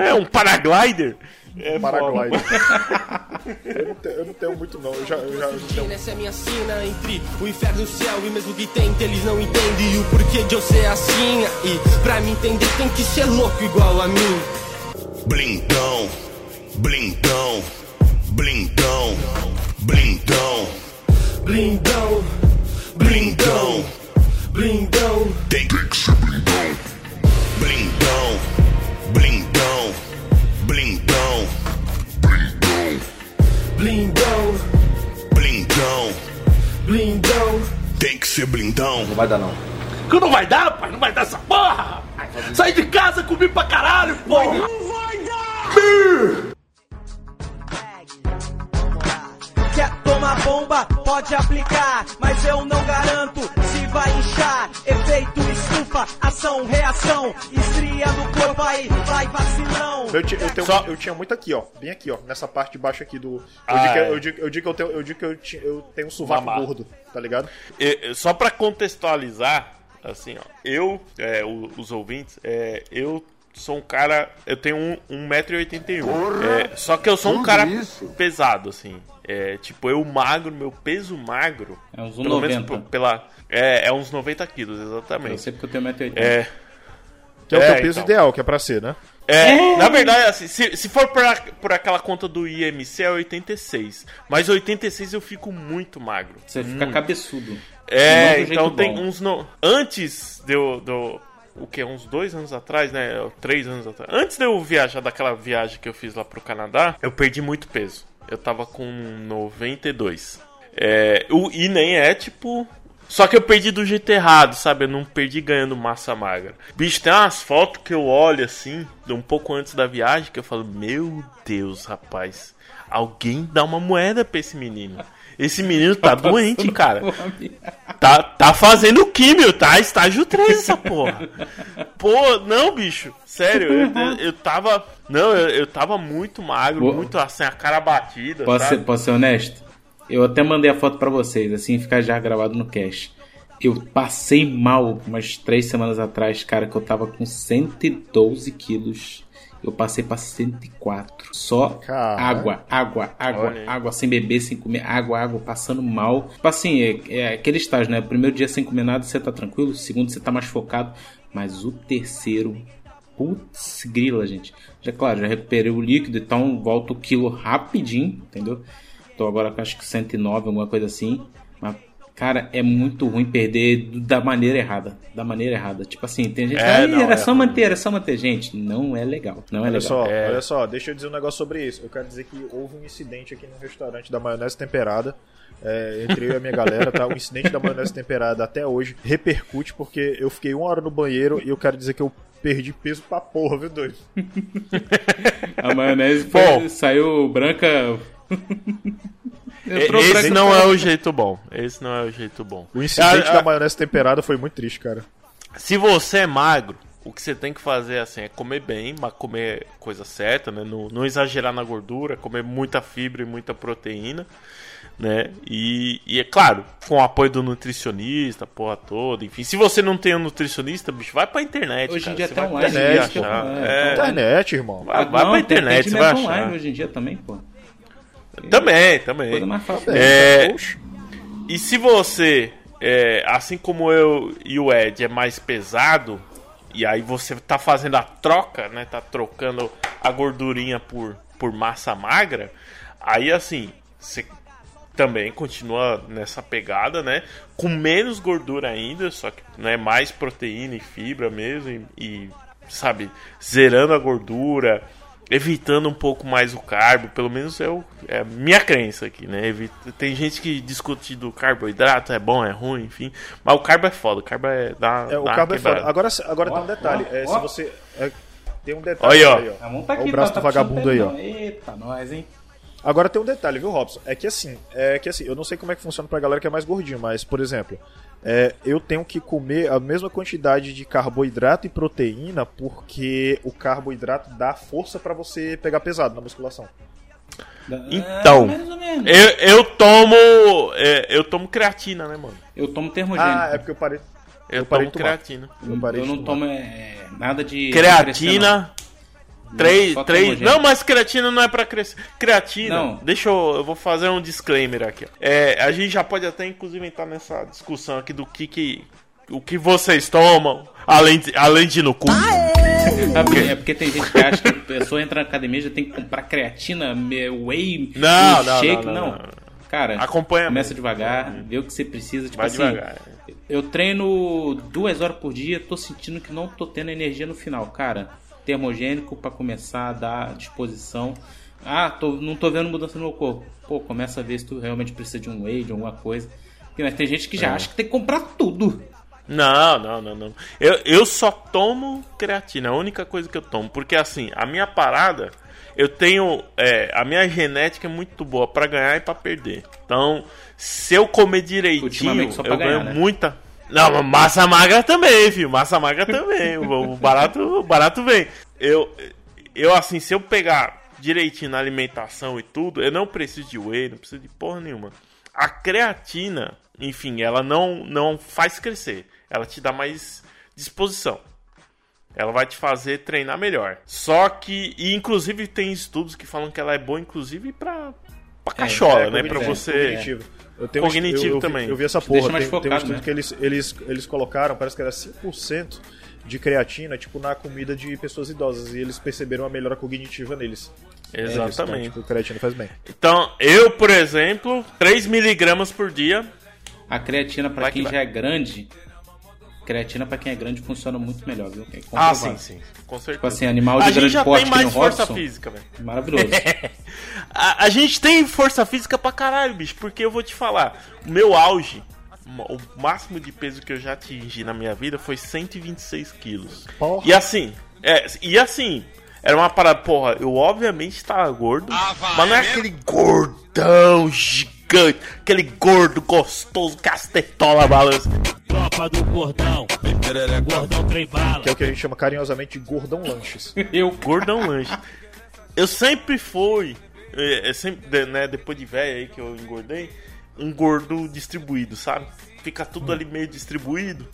É um paraglider. É Paraglide. foda. eu, não tenho, eu não tenho muito, não. Eu já, eu já eu não tenho. Essa é minha sina entre o inferno e o céu E mesmo que tente, eles não entendem o porquê de eu ser assim E pra me entender tem que ser louco igual a mim Blindão, blindão, blindão, blindão, Blindão, blindão, blindão tem que ser blindão, blindão, blindão, blindão, Blindão, blindão, blindão tem que ser blindão. Não vai dar, não. Que não vai dar, pai? Não vai dar essa porra. Saí de casa, comi pra caralho, porra. Não vai dar! Quer tomar bomba? Pode aplicar, mas eu não garanto se vai inchar. Efeito estufa, ação, reação, estria no corpo aí, vai vacilão. Eu, ti- eu tenho- Só- eu tinha muito aqui, ó. Bem aqui, ó. Nessa parte de baixo aqui do. Eu Ah, digo que é. eu, digo, eu digo que eu tenho, eu digo que eu, ti- eu tenho um sovaco Mamar. gordo, tá ligado? E- só pra contextualizar, assim, ó, eu, é, o- os ouvintes, é, eu sou um cara, eu tenho um, 1,81m. É, só que eu sou um cara isso? pesado, assim. É, tipo, eu magro, meu peso magro. É uns pelo menos 1,90. p- pela É, é uns 90 quilos, Eu exatamente. sei porque eu tenho 1,80m. É. Que é o É, teu peso então. ideal, que é pra ser, né? É, na verdade, assim, se, se for por, a- por aquela conta do IMC é 86. Mas 86 eu fico muito magro. Você fica Muito. cabeçudo. Não É, então tem bom. uns. No... Antes de eu. Do... O que? Uns dois anos atrás, né? Três anos atrás. Antes de eu viajar daquela viagem que eu fiz lá pro Canadá, eu perdi muito peso. Eu tava com 92. É, o, e nem é tipo. Só que eu perdi do jeito errado, sabe? Eu não perdi ganhando massa magra. Bicho, tem umas fotos que eu olho assim, um pouco antes da viagem, que eu falo: Meu Deus, rapaz. Alguém dá uma moeda pra esse menino. Esse menino tá doente, cara. Tá, tá fazendo químio, tá? Estágio 3 essa porra. Pô, não, bicho. Sério, eu, eu, eu tava. Não, eu, eu tava muito magro, Pô. muito assim, a cara batida. Posso sabe? ser, posso ser honesto? Eu até mandei a foto pra vocês, assim, ficar já gravado no cast. Eu passei mal umas três semanas atrás, cara, que eu tava com 112 quilos. Eu passei pra 104. Só Caralho. água, água, água, água, sem beber, sem comer, água, água, passando mal. Tipo assim, é, é aquele estágio, né? Primeiro dia sem comer nada, você tá tranquilo. Segundo, você tá mais focado. Mas o terceiro, Putz, grila, gente. Já, claro, já recuperei o líquido, então volta o quilo rapidinho, entendeu? Tô agora com acho que 109, alguma coisa assim. Mas, Cara, é muito ruim perder da maneira errada. Da maneira errada. Tipo assim, tem gente que É, não, era é só ruim. manter, era só manter. Gente, não é legal. Não é olha legal. só, É. olha só, deixa eu dizer um negócio sobre isso. Eu quero dizer que houve um incidente aqui no restaurante da maionese temperada. é, entre eu e a minha galera, tá? O incidente da maionese temperada até hoje repercute porque eu fiquei uma hora no banheiro e eu quero dizer que eu perdi peso pra porra, viu, doido? A maionese foi- saiu branca. Entrou Esse não é o jeito bom. Esse não é o jeito bom. O incidente Ah, da ah, maionese temperada foi muito triste, cara. Se você é magro, o que você tem que fazer assim é comer bem, mas comer coisa certa, né? Não, não exagerar na gordura, comer muita fibra e muita proteína, né? E, e é claro, com o apoio do nutricionista, a porra toda, enfim. Se você não tem um nutricionista, bicho, vai pra internet. Hoje em dia tá online, conseguir é isso que eu- achar. é, É, Internet, irmão. Vai, vai Não, pra internet, você vai achar. online hoje em dia também, pô. Também, também. Coisa mais fácil. É, e se você, é, assim como eu e o Ed, é mais pesado, e aí você tá fazendo a troca, né? Tá trocando a gordurinha por, por massa magra, aí assim, você também continua nessa pegada, né? Com menos gordura ainda, só que né, mais proteína e fibra mesmo, e, e, sabe, zerando a gordura, evitando um pouco mais o carbo, pelo menos é, o, é a minha crença aqui, né? Evita- tem gente que discute do carboidrato, é bom, é ruim, enfim, mas o carbo é foda, o carbo é. Dá, É, o dá carbo é foda. Agora, agora tem um detalhe. ó, é, ó. Se você. é, tem um detalhe Olha, ó. aí, ó. Tá aqui, o braço tá- do tá vagabundo aí, ó. Eita, nós, hein? Agora tem um detalhe, viu, Robson? É que assim, é que assim, eu não sei como é que funciona pra galera que é mais gordinho, mas, por exemplo, é, eu tenho que comer a mesma quantidade de carboidrato e proteína porque o carboidrato dá força pra você pegar pesado na musculação. Então, mais ou menos. eu, eu tomo. é, eu tomo creatina, né, mano? Eu tomo termogênico. Ah, é porque eu parei. Eu, parei tomo creatina. Eu parei Eu não tomo é, nada de. Creatina. Três, Só três. Não, mas creatina não é pra crescer. Creatina. Não. Deixa eu. Eu vou fazer um disclaimer aqui. ó. É, a gente já pode até, inclusive, entrar nessa discussão aqui do que que. O que vocês tomam, além de, além de ir no cu. É porque, é porque tem gente que acha que a pessoa entra na academia e já tem que comprar creatina, whey, Não, um não, shake. não, Não, não, não. Cara, Acompanha começa mesmo. devagar, vê o que você precisa. Tipo Vai assim, devagar. eu treino duas horas por dia, tô sentindo que não tô tendo energia no final. Cara, termogênico pra começar a dar disposição. Ah, tô, não tô vendo mudança no meu corpo. Pô, começa a ver se tu realmente precisa de um whey, de alguma coisa. Porque, Mas tem gente que já É. acha que tem que comprar tudo. Não, não, não, não. Eu, eu só tomo creatina, é a única coisa que eu tomo. Porque assim, a minha parada, eu tenho. é, a minha genética é muito boa pra ganhar e pra perder. Então, se eu comer direitinho, eu ganhar, ganho né? muita. Não, mas massa magra também, filho. Massa magra também. o, barato, o barato vem. Eu, eu, assim, se eu pegar direitinho na alimentação e tudo, eu não preciso de whey, não preciso de porra nenhuma. A creatina, enfim, ela não, não faz crescer. Ela te dá mais disposição. Ela vai te fazer treinar melhor. Só que, e inclusive tem estudos que falam que ela é boa, inclusive, pra, pra cachola, É, né? Pra você. cognitivo. Eu tenho um Cognitivo eu, eu vi- também. Eu vi essa Te deixa porra. mais Tem, tem um focado, estudo né? que eles, eles, eles colocaram, parece que era 5% de creatina, tipo, na comida de pessoas idosas. E eles perceberam a melhora cognitiva neles. É isso, Exatamente. então, tipo, creatina faz bem. Então, eu, por exemplo, 3mg por dia. A creatina que quem já é grande, creatina pra quem é grande funciona muito melhor, viu? É Ah, sim, sim. Com certeza. Tipo assim, animal de a gente grande já porte tem que nem mais o força Robson, física, velho. Maravilhoso. a, a gente tem força física pra caralho, bicho. Porque eu vou te falar, o meu auge, o máximo de peso que eu já atingi na minha vida foi 126 quilos. Porra. E assim, é, e assim, era uma parada, porra, eu obviamente tava gordo, mas não é aquele gordão gigante, aquele gordo gostoso, castetola balança. Tropa do gordão, gordão trem bala. Que é o que a gente chama carinhosamente de gordão lanches. Eu, gordão lanche. Eu sempre fui, é, é sempre, né, depois de velho aí que eu engordei, um gordo distribuído, sabe? Fica tudo ali meio distribuído.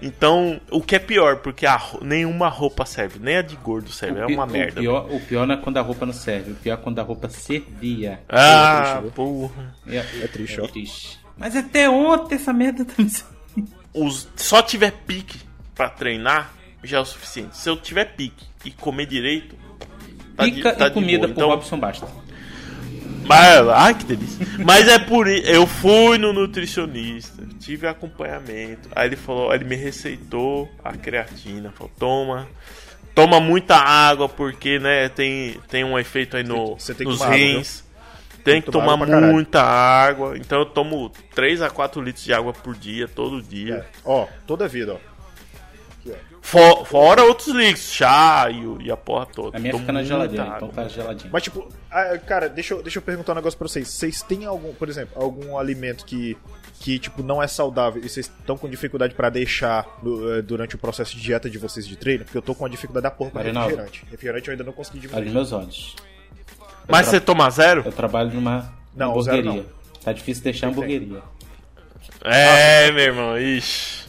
Então, o que é pior, porque a nenhuma roupa serve, nem a de gordo serve, é pi- uma merda. O pior, o pior não é quando a roupa não serve, o pior é quando a roupa servia. Ah, É porra. É, É triste, ó. triste. Mas até ontem essa merda tá me Os, só tiver pique pra treinar, já é o suficiente. Se eu tiver pique e comer direito, tá de- Pica tá e de comida boa. pro Então, Robson basta. Mas, ai que delícia. Mas é por isso. Eu fui no nutricionista, tive acompanhamento. Aí ele falou, ele me receitou a creatina. Falou, toma. Toma muita água, porque, né, tem, tem um efeito aí no, nos tomar água, rins. tem que tomar água pra caralho. muita água. Então eu tomo 3 a 4 litros de água por dia, todo dia. Ó, toda a vida, ó. For- fora outros líquidos, chá e, e a porra toda. A minha Tomo fica na geladeira, água. então tá geladinho. Mas, tipo, ah, cara, deixa eu, deixa eu perguntar um negócio pra vocês. Vocês têm algum, por exemplo, algum alimento que, que tipo, não é saudável e vocês estão com dificuldade pra deixar eh, durante o processo de dieta de vocês de treino? Porque eu tô com uma dificuldade da porra pra Marinaldo. refrigerante. Refrigerante eu ainda não consegui diminuir. Olha os meus olhos. Mas você toma zero? Eu trabalho numa Não, zero hamburgueria. não. Tá difícil deixar hamburgueria. É, meu irmão, ixi.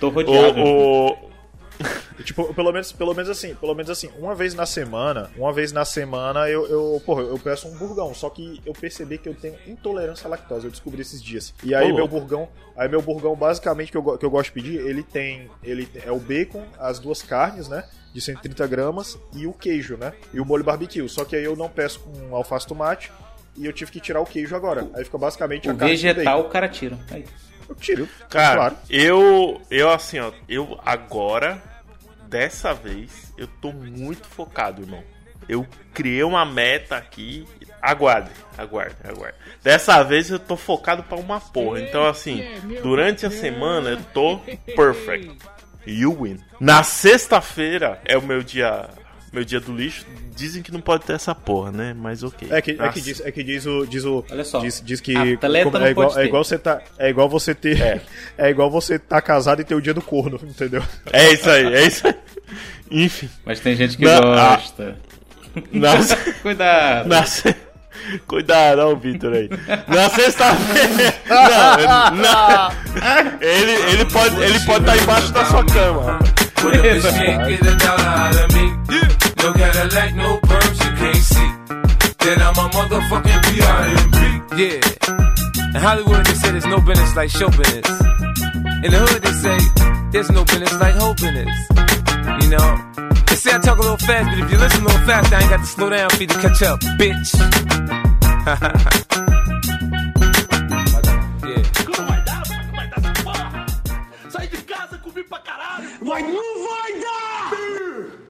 Tô rodeado. O, o- E, Tipo, pelo menos, pelo menos assim, pelo menos assim, uma vez na semana, uma vez na semana eu, eu, porra, eu peço um burgão, só que eu percebi que eu tenho intolerância à lactose, eu descobri esses dias. E aí meu burgão, aí meu burgão basicamente que eu, que eu gosto de pedir, ele tem, ele é o bacon, as duas carnes, né, de 130 gramas e o queijo, né, e o molho barbecue. Só que aí eu não peço com alface tomate e eu tive que tirar o queijo agora. Aí fica basicamente a O carne com vegetal o cara tira. Aí. Eu tiro, Cara, claro. eu, eu assim, ó, eu agora, dessa vez, eu tô muito focado, irmão. Eu criei uma meta aqui. Aguarde, aguarde, aguarde. Dessa vez eu tô focado pra uma porra. Então, assim, durante a semana eu tô perfect. You win. Na sexta-feira é o meu dia. Meu dia do lixo. Dizem que não pode ter essa porra, né? Mas ok. É que, é que diz, é que diz o. Diz o Olha só. Diz, diz que. como- não é, igual, é igual você tá. É igual você ter. É. igual você tá casado e ter o dia do corno, entendeu? É isso aí, é isso aí. Enfim. Mas tem gente que Na- gosta. Nossa. Cuidado. Se- Cuidado, ó, o Vitor aí. Na sexta-feira. Não, não. Ele, ele pode ele pode estar embaixo da sua cama. What if she can't get a dollar out of me? No Cadillac, no perms, you can't see. Then I'm a motherfucking B.I.M.B. Yeah. In Hollywood, they say there's no business like show business. In the hood, they say there's no business like hope business. You know? They say I talk a little fast, but if you listen a little fast, I ain't got to slow down for you to catch up, bitch. Mas não vai dar!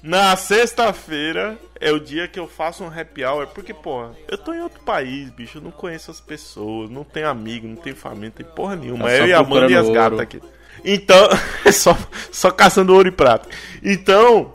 Na sexta-feira é o dia que eu faço um happy hour, porque, porra, eu tô em outro país, bicho, eu não conheço as pessoas, não tenho amigo, não tenho família, não tenho porra nenhuma. Tá eu só e a Amanda e as gatas aqui. Então, só, só caçando ouro e prata. Então,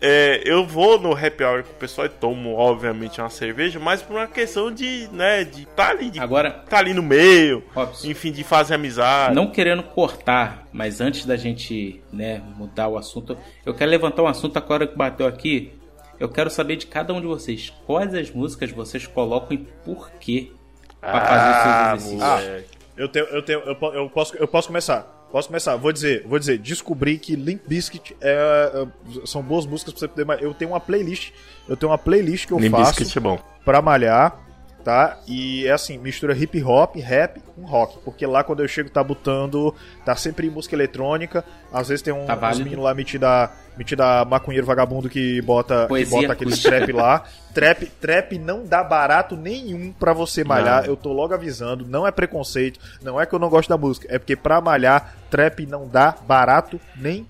é, eu vou no happy hour com o pessoal e tomo, obviamente, uma cerveja, mas por uma questão de, né, de tá ali, de Agora, tá ali no meio, Robson. enfim, de fazer amizade. Não querendo cortar, mas antes da gente né, mudar o assunto, eu quero levantar um assunto agora que bateu aqui. Eu quero saber de cada um de vocês quais as músicas vocês colocam e por quê pra fazer Ah, seus exercícios. Ah, eu tenho, eu tenho, eu, eu posso, eu posso começar. Posso começar. Vou dizer, vou dizer. Descobri que Limp Bizkit é, é, são boas músicas pra você poder. malhar. Eu tenho uma playlist. Eu tenho uma playlist que eu Limp faço Bizkit é bom. pra malhar, tá? E é assim, mistura hip hop, rap com rock, porque lá quando eu chego tá botando, tá sempre em música eletrônica. Às vezes tem um, Tá uns meninos lá metida, metida maconheiro vagabundo que bota, que bota aquele trap lá. Trap, trap não dá barato nenhum pra você malhar. Não. Eu tô logo avisando, não é preconceito, não é que eu não gosto da música, é porque pra malhar, trap não dá barato nenhum.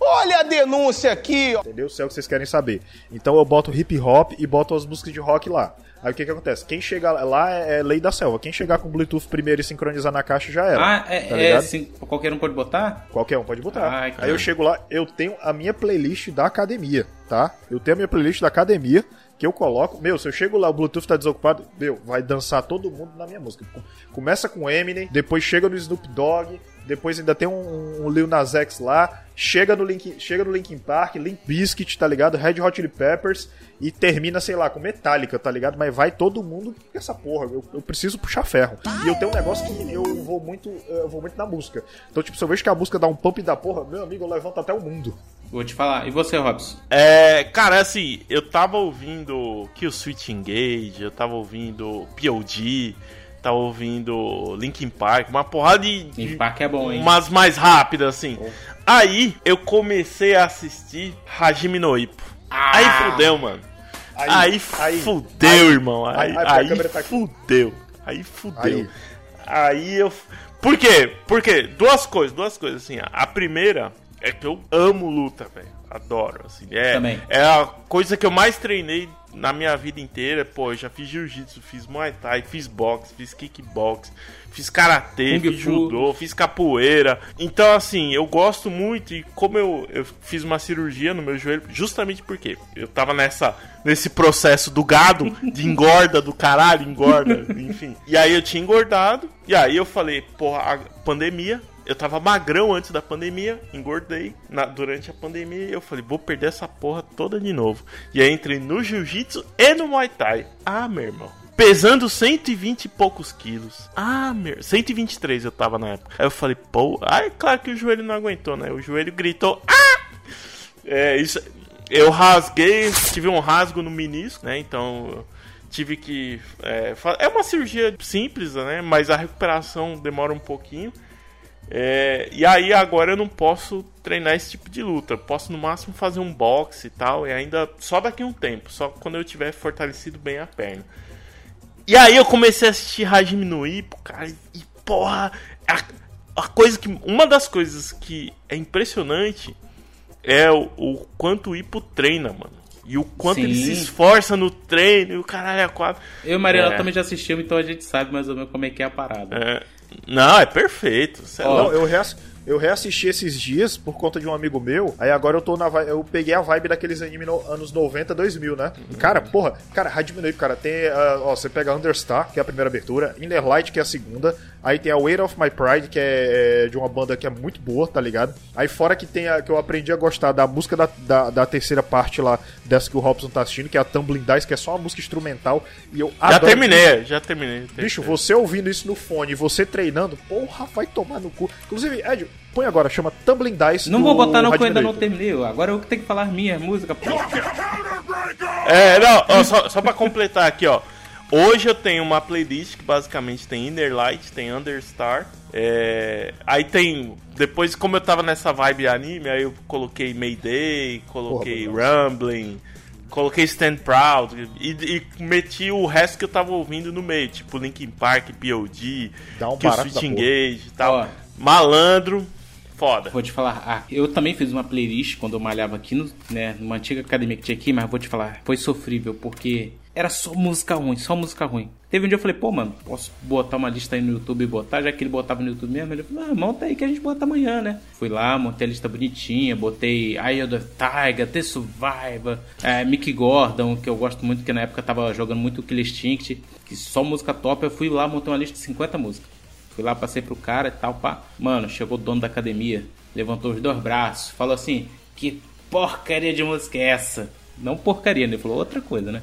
Olha a denúncia aqui, ó. Entendeu? Se é o que vocês querem saber. Então eu boto hip hop e boto as músicas de rock lá. Aí o que que acontece? Quem chega lá é, é lei da selva. Quem chegar com Bluetooth primeiro e sincronizar na caixa já era. Ah, é, tá é assim, qualquer um pode botar? Qualquer um pode botar. Ai, que Aí eu chego lá, eu tenho a minha playlist da academia, tá? Eu tenho a minha playlist da academia que eu coloco. Meu, se eu chego lá, o Bluetooth tá desocupado, meu, vai dançar todo mundo na minha música. Começa com Eminem, depois chega no Snoop Dogg, depois ainda tem um, um Lil Nas X lá, chega no Linkin, chega no Linkin Park, Limp Bizkit, tá ligado? Red Hot Chili Peppers e termina, sei lá, com Metallica, tá ligado? Mas vai todo mundo com essa porra. Eu, eu preciso puxar ferro. E eu tenho um negócio que eu vou muito, eu vou muito na música. Então, tipo, se eu vejo que a música dá um pump da porra, meu amigo, eu levanto até o mundo. Vou te falar. E você, Robson? É, cara, assim, eu tava ouvindo Kill Switch Engage, eu tava ouvindo POD, tava ouvindo Linkin Park, uma porrada de. Linkin Park é bom, hein? Umas mais rápidas, assim. Aí eu comecei a assistir Hajime no Ippo. Ah! Aí fudeu, mano. Aí, aí, fudeu, aí, irmão. Aí, aí, tá aqui. fudeu. Aí fudeu. Aí. Aí eu. Por quê? Porque duas coisas, duas coisas assim. A primeira é que eu amo luta, velho. Adoro, assim. É, Também. é a coisa que eu mais treinei na minha vida inteira. Pô, eu já fiz jiu-jitsu, fiz muay thai, fiz boxe, fiz kickbox, fiz karatê, fiz judô, fiz capoeira. Então, assim, eu gosto muito e como eu, eu fiz uma cirurgia no meu joelho, justamente porque eu tava nessa nesse processo do gado, de engorda do caralho, engorda, enfim. E aí eu tinha engordado, e aí eu falei, porra, a pandemia, eu tava magrão antes da pandemia, engordei na- durante a pandemia e eu falei, vou perder essa porra toda de novo. E aí entrei no jiu-jitsu e no muay thai. Ah, meu irmão. Pesando 120 e poucos quilos. Ah, meu. 123 eu tava na época. Aí eu falei, pô. Aí, claro que o joelho não aguentou, né? O joelho gritou, ah! É, isso. Eu rasguei, tive um rasgo no menisco, né? Então. Tive que. É, é uma cirurgia simples, né? Mas a recuperação demora um pouquinho. É, e aí agora eu não posso treinar esse tipo de luta. Eu posso no máximo fazer um boxe e tal, e ainda só daqui a um tempo, só quando eu tiver fortalecido bem a perna. E aí eu comecei a assistir Hajime no Ippo, cara, e porra, a, a coisa que uma das coisas que é impressionante é o, o quanto o Ippo treina, mano. E o quanto ele se Sim. esforça no treino, e o caralho é quatro. Eu e Mariela É. também já assistimos, então a gente sabe mais ou menos como é que é a parada. É. Não, é perfeito. é Não, louco. eu, reass- eu reassisti esses dias por conta de um amigo meu. Aí agora eu tô na eu peguei a vibe daqueles animes no- anos 90, 2000, né? Uhum. Cara, porra, cara, Ippo, cara, tem, ah, ó, você pega Understar, que é a primeira abertura, Inner Light, que é a segunda, aí tem a Weight of My Pride, que é, é de uma banda que é muito boa, tá ligado? Aí fora que tem a, que eu aprendi a gostar da música da, da, da terceira parte lá, dessa que o Robson tá assistindo, que é a Tumbling Dice, que é só uma música instrumental, e eu Já adoro- terminei, já terminei. Bicho, você ouvindo isso no fone e você treinando, porra, vai tomar no cu. Inclusive, Ed, põe agora, chama Tumbling Dice. Não do vou botar no cu, Hajime ainda no não terminei. Agora eu que tenho que falar minha música. pô. É, não, ó, só, só pra completar aqui, ó. Hoje eu tenho uma playlist que basicamente tem Inner Light, tem Understar. É, aí tem. Depois, como eu tava nessa vibe anime, aí eu coloquei Mayday, coloquei Rumbling, coloquei Stand Proud e, e meti o resto que eu tava ouvindo no meio, tipo Linkin Park, POD, Dá um que o Switch porra. Engage e tal. Ó. Malandro, foda. Vou te falar, ah, eu também fiz uma playlist quando eu malhava aqui, no, né, numa antiga academia que tinha aqui, mas vou te falar, foi sofrível, porque era só música ruim, só música ruim. Teve um dia eu falei, pô, mano, posso botar uma lista aí no YouTube e botar, já que ele botava no YouTube mesmo, ele falou, ah, monta aí que a gente bota amanhã, né? Fui lá, montei a lista bonitinha, botei Eye of the Tiger, The Survivor, é, Mickey Gordon, que eu gosto muito, que na época tava jogando muito Kill Instinct, que só música top, eu fui lá, montei uma lista de 50 músicas. Fui lá, passei pro cara e tal, pá. Mano, chegou o dono da academia, levantou os dois braços, falou assim: Que porcaria de música é essa? Não porcaria, né? Ele falou outra coisa, né?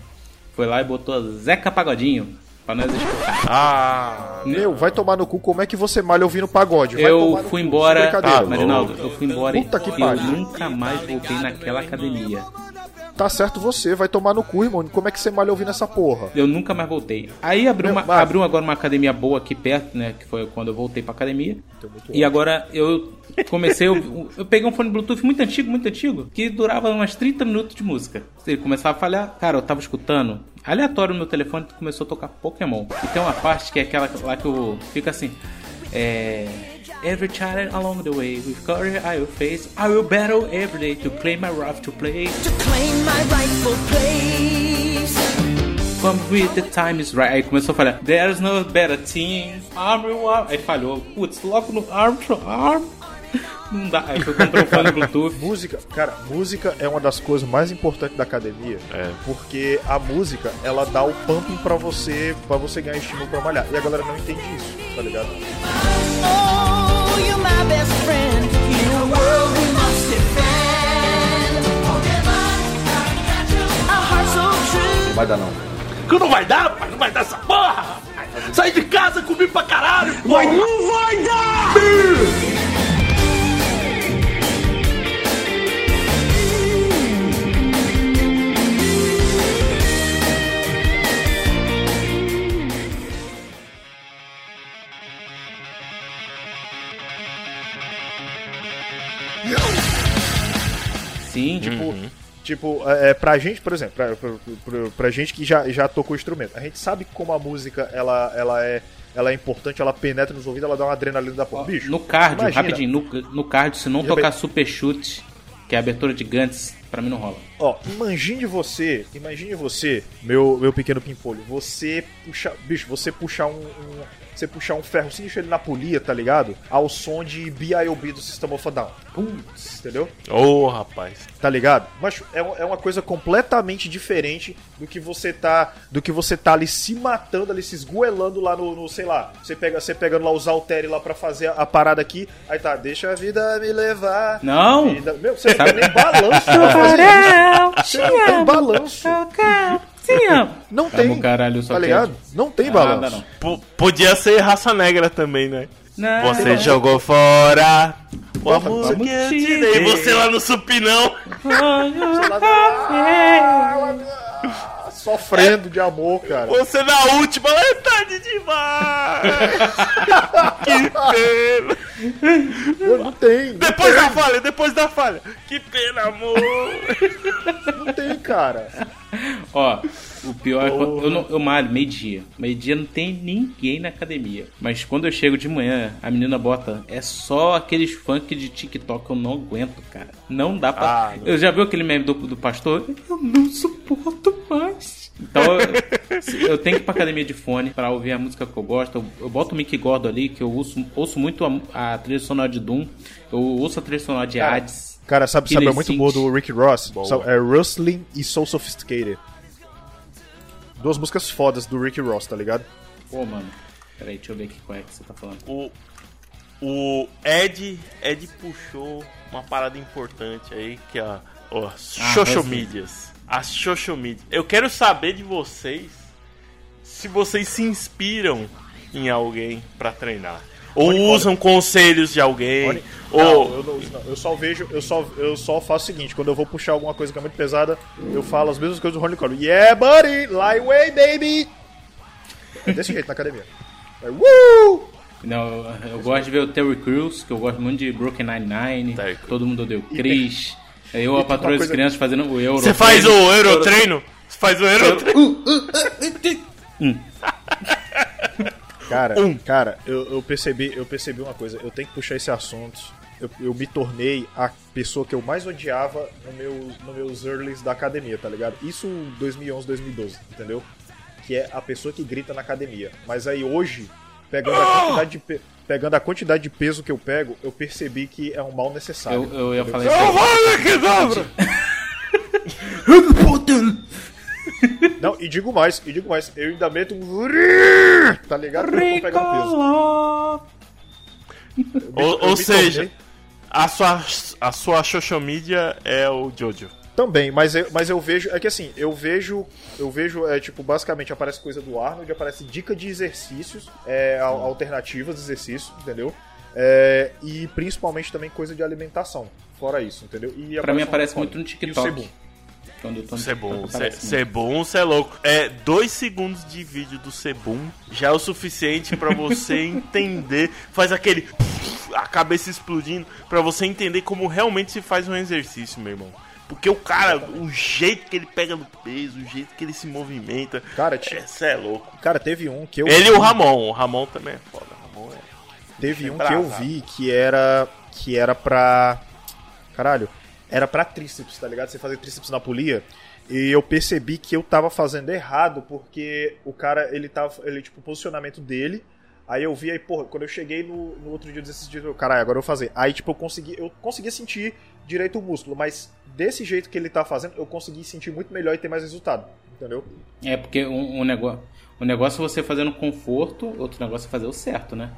Foi lá e botou Zeca Pagodinho pra nós escutar. Ah. Meu, vai tomar no cu, como é que você malha ouvindo pagode? Vai Eu fui embora, ah, Marinaldo, eu fui embora Puta que e eu nunca mais voltei naquela academia. Tá certo você, vai tomar no cu, irmão. Como é que você malha ouvindo essa porra? Eu nunca mais voltei. Aí abriu, Meu, uma, mas- abriu agora uma academia boa aqui perto, né? Que foi quando eu voltei pra academia. E agora eu comecei, eu, eu peguei um fone Bluetooth muito antigo, muito antigo, que durava umas 30 minutos de música. Ele começava a falhar, cara, eu tava escutando, aleatório no meu telefone, começou a tocar Pokémon. E tem uma parte que é aquela lá que eu fica assim, é. Every child along the way, with courage I will face, I will battle every day to claim my right to play. Claim my rightful place. Come with the time is right. Aí começou a falar, There's no better team. Arm, arm. Aí falhou. Putz, logo no arm, arm. Não dá. Aí foi um fone Bluetooth. Música, cara, música é uma das coisas mais importantes da academia. Porque a música, ela dá o pumping pra você, para você ganhar estímulo pra malhar. E a galera não entende isso, tá ligado? Oh, vai dar não. Que não vai dar, pai? Não vai dar essa porra! Sai de casa, comi pra caralho, porra! não vai dar! Sim. Tipo, Uhum. tipo é, pra gente, por exemplo, pra, pra, pra- pra gente que já, já tocou instrumento, a gente sabe como a música ela, ela, é, ela é importante, ela penetra nos ouvidos, ela dá uma adrenalina da porra. Bicho, No cardio, imagina. rapidinho, no, no cardio, se não Já tocar bem- super chute, que é a abertura de Gantz, pra mim não rola. Ó, imagine você, imagine você, meu, meu pequeno pimpolho, você puxar, bicho, você puxar um, um- você puxar um ferro, você deixa ele na polia, tá ligado? Ao som de B.I.O.B. do System of a Down. Putz, entendeu? Ô, rapaz. Tá ligado? Mas é, é uma coisa completamente diferente do que você tá, do que você tá ali se matando, ali se esgoelando lá no, no, sei lá, você pega, você pegando lá os halteres lá pra fazer a, a parada aqui, aí tá, deixa a vida me levar. Não! Vida- Meu, você não tem nem balanço. Você não tem balanço. Não Tá tem. bom, caralho, só tá ligado? Não tem Ah, balanço. nada não. Podia ser raça negra também, né? Não. Você Não. jogou fora. Porra, a música vamos que eu te dei. Você lá no supinão. Sofrendo de amor, cara. Você na última, é tarde demais. que pena. Não tem. Não Depois tem. da falha, depois da falha. Que pena, amor. Não tem, cara. Ó, o pior é quando eu, não, eu malho meio-dia. Meio-dia não tem ninguém na academia. Mas quando eu chego de manhã, a menina bota. É só aqueles funk de TikTok que eu não aguento, cara. Não dá pra. Ah. Eu já vi aquele meme do, do pastor? Eu não suporto mais. Então eu, eu tenho que ir pra academia de fone pra ouvir a música que eu gosto. Eu, eu boto o Mickey Gordo ali, que eu ouço, ouço muito a, a trilha sonora de Doom. Eu ouço a trilha sonora de Hades. Cara, sabe, sabe, é muito boa do Rick Ross? Boa. É Rustling e So Sophisticated. Duas músicas fodas do Rick Ross, tá ligado? Pô, mano. Peraí, deixa eu ver aqui qual é que você tá falando. O, o Ed, Ed puxou uma parada importante aí, que é a, ó, social Hustle. medias. As social medias. Eu quero saber de vocês se vocês se inspiram em alguém pra treinar. Ou Olha, usam conselhos de alguém. Olha- ou... Não, eu, não, não, eu só vejo, eu só, eu só faço o seguinte, quando eu vou puxar alguma coisa que é muito pesada, eu falo as mesmas coisas do Ronnie Coleman. Yeah, buddy! Lightweight, baby! É desse jeito na academia. É, Woo! Não, eu, eu gosto de ver o Terry Crews, que eu gosto muito de Broken Nine-Nine. Todo mundo odeia o Chris. Eu, a patroa das crianças fazendo o Euro. Você faz o Eurotreino? Você faz o Eurotreino? Cara, Um. cara, eu, eu percebi, eu percebi uma coisa, eu tenho que puxar esse assunto. Eu, eu me tornei a pessoa que eu mais odiava no meu, no meus earlys da academia, tá ligado? Isso em 2011, 2012, entendeu? Que é a pessoa que grita na academia. Mas aí hoje, pegando a quantidade de, pe- pegando a quantidade de peso que eu pego, eu percebi que é um mal necessário. Eu, eu ia falar isso. aí. Não, e digo mais, e digo mais, eu ainda meto um. Tá ligado? Pegando peso. Ou, ou seja, a sua, a sua social media é o Jojo. Também, mas eu, mas eu vejo. É que assim, eu vejo. Eu vejo, é, tipo, basicamente aparece coisa do Arnold, aparece dica de exercícios, é, al- alternativas de exercício, entendeu? É, e principalmente também coisa de alimentação. Fora isso, entendeu? E Pra mim aparece muito no E o TikTok. Quando eu tô no Você é é bom, você é louco. É, dois segundos de vídeo do Sebum já é o suficiente pra você entender. Faz aquele. a cabeça explodindo, pra você entender como realmente se faz um exercício, meu irmão. Porque o cara, o jeito que ele pega no peso, o jeito que ele se movimenta. Cara, tinha- Você é louco. Cara, teve um que eu. Ele e o Ramon. O Ramon também é foda. O Ramon é. Teve um que eu vi que era. Que era pra. Caralho. Era pra tríceps, tá ligado? Você fazer tríceps na polia. E eu percebi que eu tava fazendo errado, porque o cara, ele tava. Ele, tipo, o posicionamento dele. Aí eu vi aí, porra, quando eu cheguei no, no outro dia desse dia, eu, caralho, agora eu vou fazer. Aí, tipo, eu consegui. Eu conseguia sentir direito o músculo, mas desse jeito que ele tá fazendo, eu consegui sentir muito melhor e ter mais resultado. Entendeu? É porque um, um negócio. Um negócio é você fazer no conforto, outro negócio é fazer o certo, né?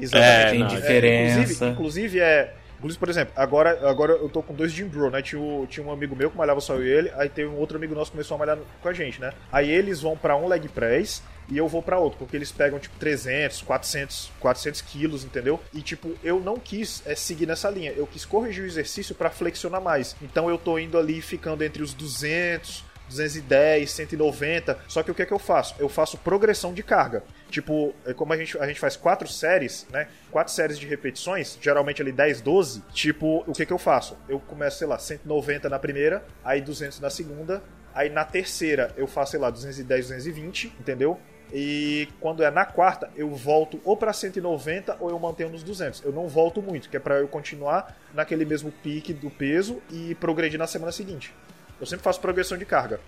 Exatamente. Tem É, diferença. inclusive, inclusive, é. Inclusive, por exemplo, agora, agora eu tô com dois Jim Bro, né? Tinha, tinha um amigo meu que malhava só eu e ele, aí teve um outro amigo nosso que começou a malhar com a gente, né? Aí eles vão pra um leg press e eu vou pra outro, porque eles pegam tipo 300, 400, 400 quilos, entendeu? E tipo, eu não quis é, seguir nessa linha, eu quis corrigir o exercício pra flexionar mais. Então eu tô indo ali ficando entre os 200, 210, 190. Só que o que é que eu faço? Eu faço progressão de carga. Tipo, é como a gente, a gente faz quatro séries, né? Quatro séries de repetições, geralmente ali 10, 12. Tipo, o que é que eu faço? Eu começo, sei lá, 190 na primeira, aí 200 na segunda, aí na terceira eu faço, sei lá, 210, 220, entendeu? E quando é na quarta, eu volto ou pra 190 ou eu mantenho nos 200. Eu não volto muito, que é pra eu continuar naquele mesmo pique do peso e progredir na semana seguinte. Eu sempre faço progressão de carga.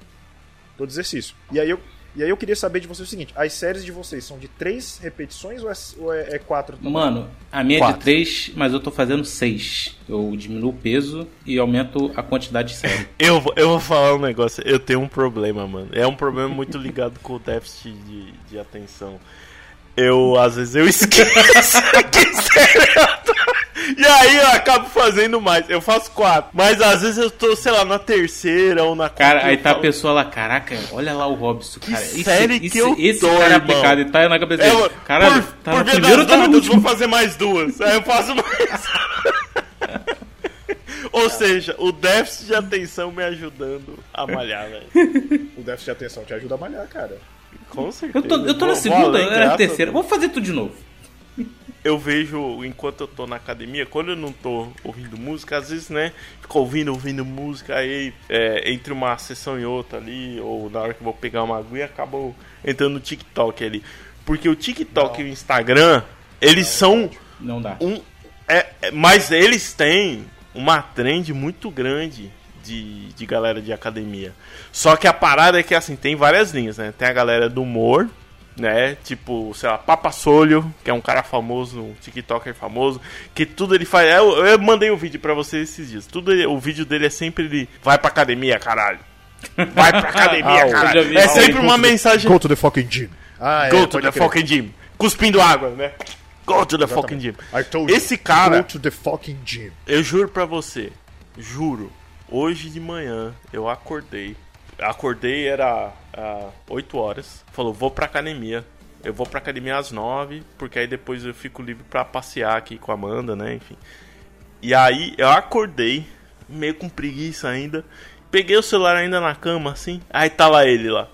Todo exercício. E aí eu, e aí eu queria saber de vocês o seguinte: as séries de vocês são de três repetições ou é, ou é, é quatro também? Mano, a minha é Quatro. de 3, mas eu tô fazendo 6. Eu diminuo o peso e aumento a quantidade de série. Eu, vou- eu vou falar um negócio, eu tenho um problema, mano. É um problema muito ligado com o déficit de, de atenção. Eu, às vezes, eu esqueço que série eu tô. E aí eu acabo fazendo mais. Eu faço quatro. Mas às vezes eu tô, sei lá, na terceira ou na quarta. Cara, aí tá a pessoa lá, caraca, olha lá o Robson, cara. Esse, série que esse, eu esse tô, cara é irmão. aplicado e tá na cabeça É, dele. eu- Caralho, por, tá por no primeiro ou tá no último? vou fazer mais duas. Aí eu faço mais. Ou seja, o déficit de atenção me ajudando a malhar, velho. O déficit de atenção te ajuda a malhar, cara. Com certeza. Eu tô, eu tô na segunda, eu era na a terceira. Vou fazer tudo de novo. Eu vejo, enquanto eu tô na academia, quando eu não tô ouvindo música, às vezes, né, fico ouvindo, ouvindo música, aí é, entre uma sessão e outra ali, ou na hora que eu vou pegar uma aguinha, acabo entrando no TikTok ali. Porque o TikTok e o Instagram, eles são Não dá. um. É, é- mas eles têm uma trend muito grande de, de galera de academia. Só que a parada é que assim, tem várias linhas, né? Tem a galera do humor, né? Tipo, sei lá, Papa Solho, que é um cara famoso, um TikToker famoso, que tudo ele faz. Eu, eu mandei um vídeo pra vocês esses dias. Tudo ele- o vídeo dele é sempre ele vai pra academia, caralho. Vai pra academia, Ah, caralho. vi É sempre uma to mensagem. Go to the fucking gym. Ah, é, Go to pode the fucking gym. Cuspindo água, né? Go to the fucking gym. I told you, Esse cara, Go to the fucking gym. eu juro pra você, juro, hoje de manhã eu acordei. Acordei, era ah, 8 horas. Falou, vou pra academia. Eu vou pra academia às 9, porque aí depois eu fico livre pra passear aqui com a Amanda, né? Enfim. E aí eu acordei, meio com preguiça ainda. Peguei o celular ainda na cama, assim. Aí tá lá ele lá.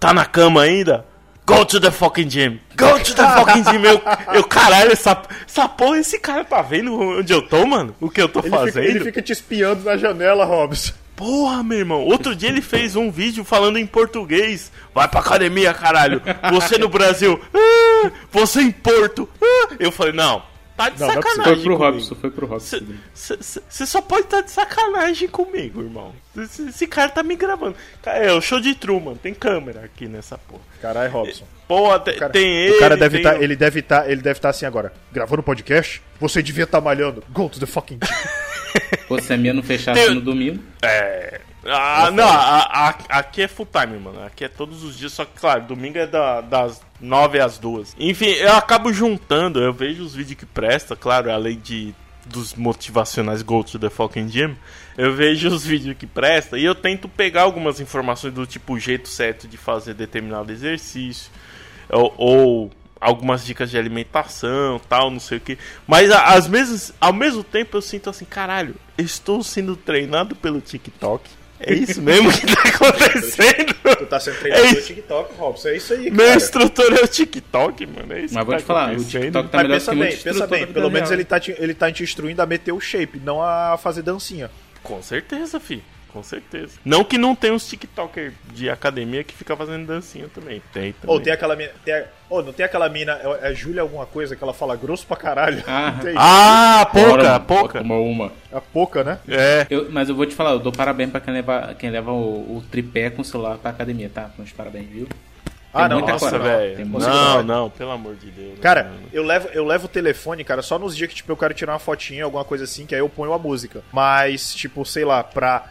Tá na cama ainda? Go to the fucking gym. Go to the fucking gym. Eu, eu caralho, essa, essa porra, esse cara tá vendo onde eu tô, mano? O que eu tô Ele fazendo? fica, ele fica te espiando na janela, Robson. Porra, meu irmão. Outro dia ele fez um vídeo falando em português. Vai pra academia, caralho. Você no Brasil. Ah, você em Porto. Ah. Eu falei, não. Tá de Não, não é sacanagem. Foi pro comigo. Robson, foi pro Robson. Você só pode estar de sacanagem comigo, irmão. Esse, esse cara tá me gravando. É o show de Truman. Tem câmera aqui nessa porra. Caralho, Robson. Pô, te- O cara, tem ele. o cara deve tem tá, ele deve estar, ele deve estar assim agora. Gravando podcast? Você devia estar malhando. Go to the fucking. Pô, se a minha não fechasse Tem- no domingo. É. Ah, não, a- a- aqui é full time, mano. Aqui é todos os dias, só que, claro, domingo é da- das 9 às 2. Enfim, eu acabo juntando, eu vejo os vídeos que presta, claro, além de dos motivacionais Go to the fucking gym, eu vejo os vídeos que presta e eu tento pegar algumas informações do tipo o jeito certo de fazer determinado exercício ou, ou algumas dicas de alimentação, tal, não sei o que. Mas às vezes, ao mesmo tempo eu sinto assim, caralho, estou sendo treinado pelo TikTok. É isso mesmo que tá acontecendo? Tu tá sendo treinado É isso. TikTok, Robson. É isso aí, Meu cara. instrutor é o TikTok, mano. É isso Mas vou tá te falar, o. TikTok tá Mas melhor pensa que bem, pensa bem. Pelo menos real. ele tá, te, ele tá te instruindo a meter o shape, não a fazer dancinha. Com certeza, fi. Com certeza. Não que não tem uns TikToker de academia que fica fazendo dancinha também. Tem também. Ou tem aquela mina. Tem a- Ô, não tem aquela mina. É, é Júlia alguma coisa que ela fala grosso pra caralho. Ah. Tem? Ah, pouca, Bora, pouca. Uma, uma. A pouca, né? É. Eu- mas eu vou te falar, eu dou parabéns pra quem leva, quem leva o, o tripé com o celular pra academia, tá? Meus parabéns, viu? Ah, não, muita Nossa, velho. Tem Não, não, pelo amor de Deus. Cara, Não. eu levo, eu levo o telefone, cara, só nos dias que tipo, eu quero tirar uma fotinha, alguma coisa assim, que aí eu ponho a música. Mas, tipo, sei lá, pra.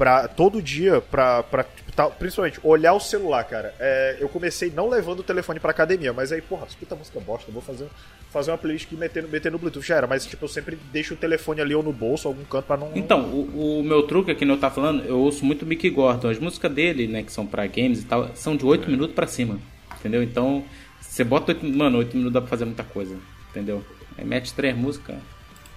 Pra todo dia, pra. pra tipo, tá- principalmente, olhar o celular, cara. É, eu comecei não levando o telefone pra academia, mas aí, porra, escuta música bosta, eu vou fazer, fazer uma playlist que meter, no- meter no Bluetooth já era. Mas, tipo, eu sempre deixo o telefone ali ou no bolso, ou algum canto pra não. Então, o, o meu truque aqui, não eu tava falando, eu ouço muito Mickey Gordon. As músicas dele, né, que são pra games e tal, são de 8 minutos pra cima. Entendeu? Então, você bota 8, mano, 8 minutos dá pra fazer muita coisa. Entendeu? Aí mete três músicas.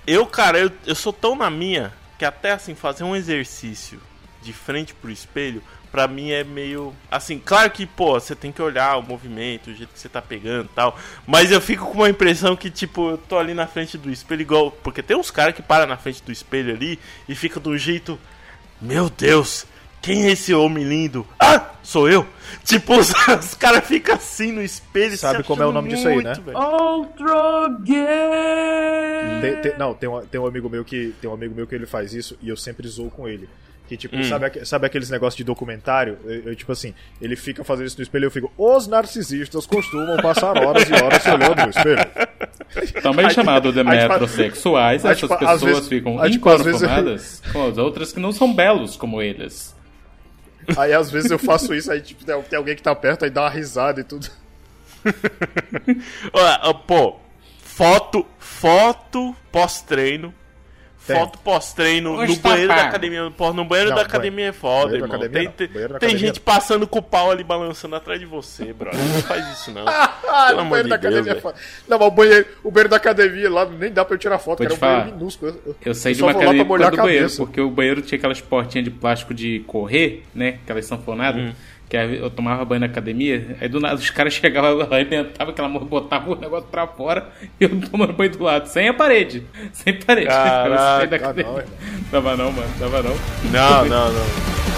Eu, cara, eu, eu sou tão na minha que até assim, fazer um exercício de frente pro espelho, pra mim é meio. Assim, claro que, pô, você tem que olhar o movimento, o jeito que você tá pegando e tal. Mas eu fico com uma impressão que, tipo, eu tô ali na frente do espelho igual. Porque tem uns caras que param na frente do espelho ali e fica do jeito. Meu Deus! Quem é esse homem lindo? Ah, sou eu! Tipo, os, os caras ficam assim no espelho. Sabe se como é o nome disso aí, né? velho. Outro gay! Tem- tem- não, tem um, tem um amigo meu que tem um amigo meu que ele faz isso e eu sempre zoo com ele. Que tipo, Hum. sabe, sabe aqueles negócios de documentário? Eu, eu, tipo assim, ele fica fazendo isso no espelho e eu fico, os narcisistas costumam passar horas e horas se olhando no espelho. Também Aí, chamado de tipo, metrosexuais, essas tipo, pessoas vezes- ficam aí, tipo, vezes com as outras que não são belos como eles. Aí às vezes eu faço isso, aí tipo, tem alguém que tá perto, aí dá uma risada e tudo. Olha, pô, foto, foto pós-treino. Tem. Foto pós-treino no tá banheiro da academia. No banheiro Não, da academia é foda, banheiro da irmão. academia Tem, não. tem, Banheiro da tem academia gente passando com o pau ali balançando atrás de você, brother. Não faz isso, não. Ah, Pelo no amor banheiro de da Deus, academia é foda. Não, mas o banheiro, o banheiro da academia lá nem dá pra eu tirar foto, Vou cara. É um banheiro falar. minúsculo. Eu, Eu saí eu de só uma academia do banheiro, porque o banheiro tinha aquelas portinhas de plástico de correr, né? Aquelas sanfonadas. Hum. Que eu tomava banho na academia, aí do nada os caras chegavam, arrebentavam aquela morra, botavam o negócio pra fora e eu tomando banho do lado, sem a parede. Sem parede. Caraca, eu saí da não, academia. Tava não, mano, tava. Não, não, não. Não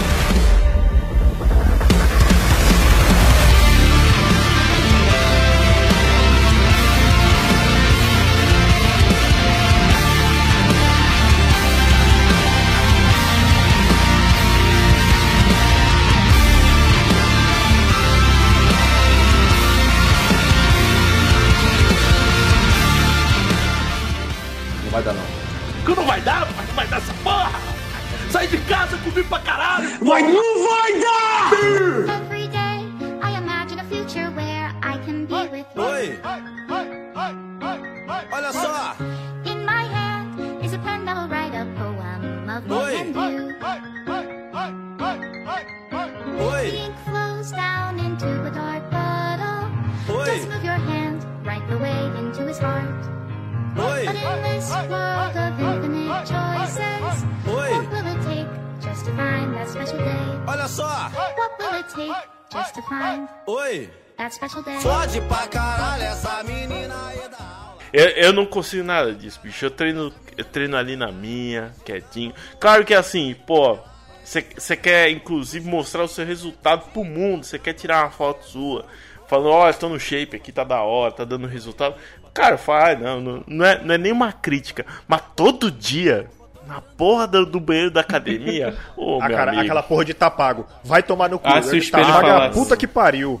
Eu, não consigo nada disso, bicho. Eu treino, eu treino ali na minha, quietinho. Claro que assim, pô, você quer inclusive mostrar o seu resultado pro mundo. Você quer tirar uma foto sua, falando, ó, estou no shape aqui, tá da hora, tá dando resultado. Cara, faz, não, não, não, é, não é nenhuma crítica. Mas todo dia, na porra do, do banheiro da academia, ô, Ah, meu cara, amigo. aquela porra de tá pago. Vai tomar no cu. Ah, se o Ele espelho tá pago, é a falasse. puta que pariu.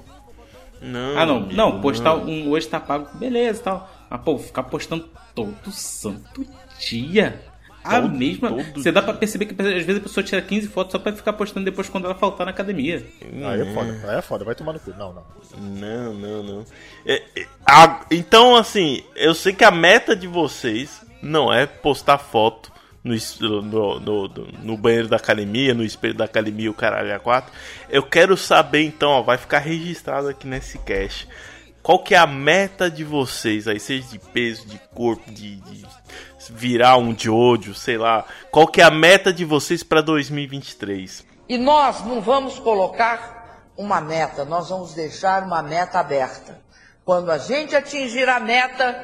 Não, Ah, não, amigo, não, postar um hoje tá pago, beleza e tal. Mas, pô, ficar postando todo santo dia. A Todo- mesma. todo Você dá pra perceber que às vezes a pessoa tira 15 fotos só pra ficar postando depois quando ela faltar na academia. Aí é foda, aí é foda, vai tomar no cu. Não, não. Não, não, não. É, é, a- então, assim, eu sei que a meta de vocês não é postar foto no, no, no, no- banheiro da academia, no espelho da academia, o caralho a quatro. Eu quero saber, então, ó, vai ficar registrado aqui nesse cast. Qual que é a meta de vocês aí, seja de peso, de corpo, de, de virar um de ódio, sei lá. Qual que é a meta de vocês pra 2023? E nós não vamos colocar uma meta, nós vamos deixar uma meta aberta. Quando a gente atingir a meta,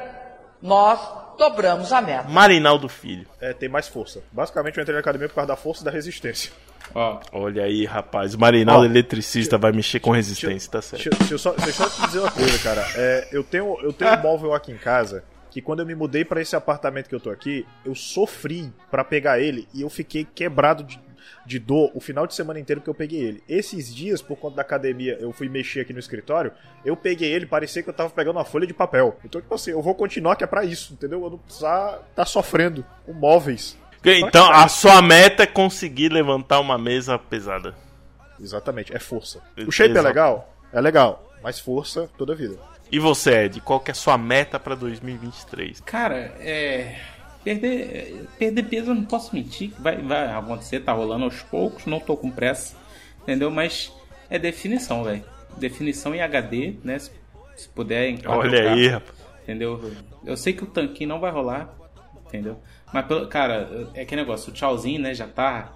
nós dobramos a meta. Marinaldo Filho. É, tem mais força. Basicamente eu entrei na academia por causa da força e da resistência. Ó, Olha aí, rapaz. O Marinaldo Ó, eletricista vai mexer com resistência, tá certo. Deixa, deixa eu só, deixa eu só te dizer uma coisa, cara. É, eu tenho, eu tenho um móvel aqui em casa que quando eu me mudei pra esse apartamento que eu tô aqui, eu sofri pra pegar ele e eu fiquei quebrado de, de dor o final de semana inteiro que eu peguei ele. Esses dias, por conta da academia, eu fui mexer aqui no escritório, eu peguei ele, parecia que eu tava pegando uma folha de papel. Então, tipo assim, eu vou continuar que é pra isso, entendeu? Eu não precisar tá sofrendo com móveis. Então, a sua meta é conseguir levantar uma mesa pesada. Exatamente, é força. O shape é Exato. legal? É legal, mas força toda a vida. E você, Ed, qual que é a sua meta pra 2023? Cara, é. Perder, perder peso eu não posso mentir. Vai, vai acontecer, tá rolando aos poucos, não tô com pressa. Entendeu? Mas é definição, velho. Definição em HD, né? Se, se puder em 4K, Olha aí, rapaz. Entendeu? Eu sei que o tanquinho não vai rolar, entendeu? Mas, cara, é que negócio, o tchauzinho, né? Já tá.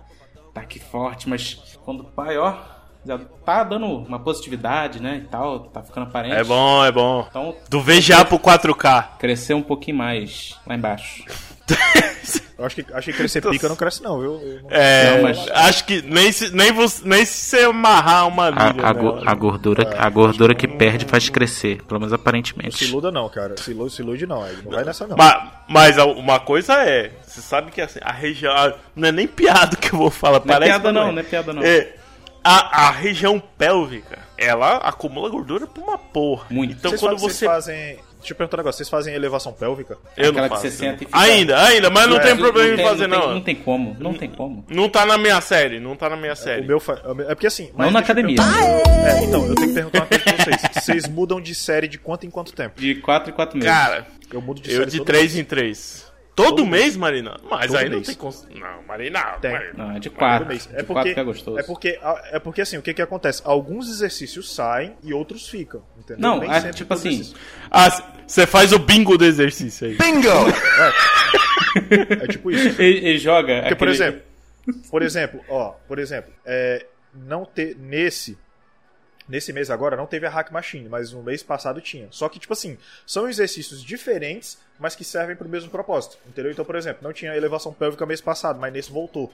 ataque forte, mas quando o pai, ó, já tá dando uma positividade, né, e tal, tá ficando aparente. É bom, é bom. Então, Do VGA pro 4K. Crescer um pouquinho mais lá embaixo. Eu acho que, acho que crescer pica não cresce, não, viu? Eu não- É, Não, mas- acho que nem se, nem, você, nem se você amarrar uma liga. A, a go- nela. a gordura, a gordura que perde faz crescer, pelo menos Não se aparentemente. iluda, não, cara. Se ilude, se ilude não. Aí não vai nessa, não. Ma- Mas, a- uma coisa é, você sabe que assim, a região. Não é nem piada que eu vou falar, Não é parece. piada mas não, não é piada não. É, a, a região pélvica, ela acumula gordura por uma porra. Muito. Então vocês, quando fa- você. vocês fazem. Deixa eu perguntar um negócio. Vocês fazem elevação pélvica? Eu não Aquela que faço. você senta e fica- Ainda, ainda, mas não É, tem não problema em tem- fazer, não. não. Tem, não tem como, não tem como. Não tá na minha série, não tá na minha série. O meu fa- É porque assim. Não na eu academia. perguntar- É, então, eu tenho que perguntar uma coisa pra vocês. Vocês mudam de série de quanto em quanto tempo? De 4 em 4 meses. Cara, Eu mudo de eu série de todo 3 mês. em 3. Todo, Todo mês, mês. Marina? Mas Todo aí não mês. tem. Cons... Não, Marina. Tem. Marina. Não, é de 4. mês. De É 4 porque, que é gostoso. é porque, é porque assim, o que que acontece? Alguns exercícios saem e outros ficam, entendeu? Não, Nem é, tipo assim. Você faz o bingo do exercício aí. Bingo! É, é tipo isso. ele, ele joga. Porque, por aquele- exemplo, por exemplo, ó, por exemplo, é, não ter nesse nesse mês agora não teve a hack machine, mas no mês passado tinha. Só que tipo assim, são exercícios diferentes, mas que servem para o mesmo propósito, entendeu? Então, por exemplo, não tinha elevação pélvica mês passado, mas nesse voltou.